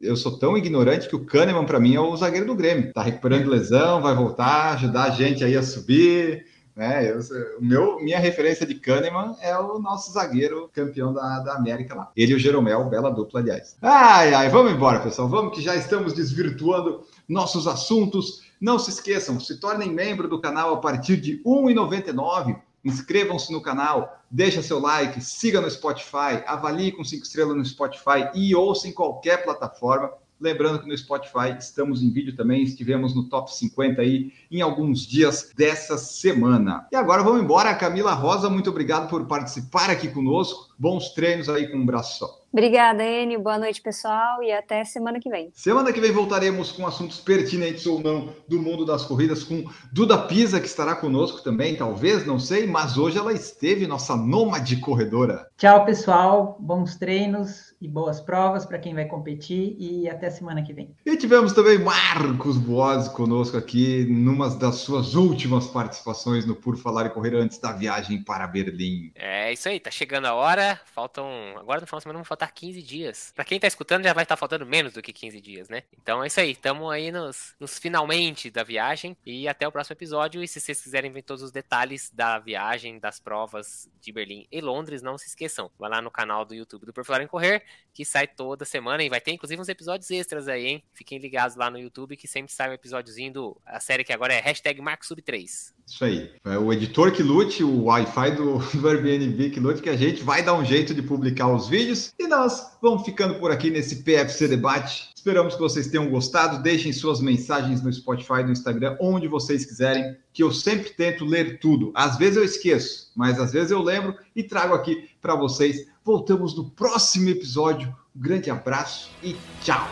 Eu sou tão ignorante que o Kahneman, para mim, é o zagueiro do Grêmio. Tá recuperando lesão, vai voltar, ajudar a gente aí a subir. Né? Eu, meu, minha referência de Kahneman é o nosso zagueiro campeão da, da América lá. Ele e o Jeromel, bela dupla, aliás. Ai, ai, vamos embora, pessoal. Vamos que já estamos desvirtuando nossos assuntos. Não se esqueçam, se tornem membro do canal a partir de R$ 1,99. Inscrevam-se no canal, deixa seu like, siga no Spotify, avalie com cinco estrelas no Spotify e ouça em qualquer plataforma. Lembrando que no Spotify estamos em vídeo também, estivemos no top 50 aí em alguns dias dessa semana. E agora vamos embora. Camila Rosa, muito obrigado por participar aqui conosco. Bons treinos aí com o braço só. Obrigada, Enio. Boa noite, pessoal, e até semana que vem. Semana que vem voltaremos com assuntos pertinentes ou não do mundo das corridas com Duda Pisa, que estará conosco também, talvez, não sei, mas hoje ela esteve, nossa nômade corredora. Tchau, pessoal. Bons treinos e boas provas para quem vai competir e até semana que vem. E tivemos também Marcos Boazzi conosco aqui, numa das suas últimas participações no Por Falar e Correr antes da viagem para Berlim. É isso aí, tá chegando a hora. Faltam. Agora no final de semana vão faltar 15 dias. Pra quem tá escutando, já vai estar faltando menos do que 15 dias, né? Então é isso aí, tamo aí nos, nos finalmente da viagem. E até o próximo episódio. E se vocês quiserem ver todos os detalhes da viagem, das provas de Berlim e Londres, não se esqueçam. Vai lá no canal do YouTube do Por Falar em Correr, que sai toda semana. E vai ter inclusive uns episódios extras aí, hein? Fiquem ligados lá no YouTube que sempre sai um episódiozinho do. A série que agora é hashtag MarcoSub3. Isso aí. É o editor que lute, o Wi-Fi do, do Airbnb que lute, que a gente vai dar um jeito de publicar os vídeos. E nós vamos ficando por aqui nesse PFC Debate. Esperamos que vocês tenham gostado. Deixem suas mensagens no Spotify, no Instagram, onde vocês quiserem, que eu sempre tento ler tudo. Às vezes eu esqueço, mas às vezes eu lembro e trago aqui para vocês Voltamos no próximo episódio. Um grande abraço e tchau!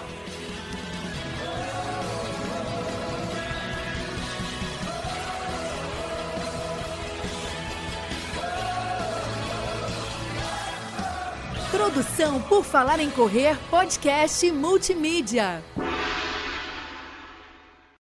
Produção por Falar em Correr, podcast multimídia.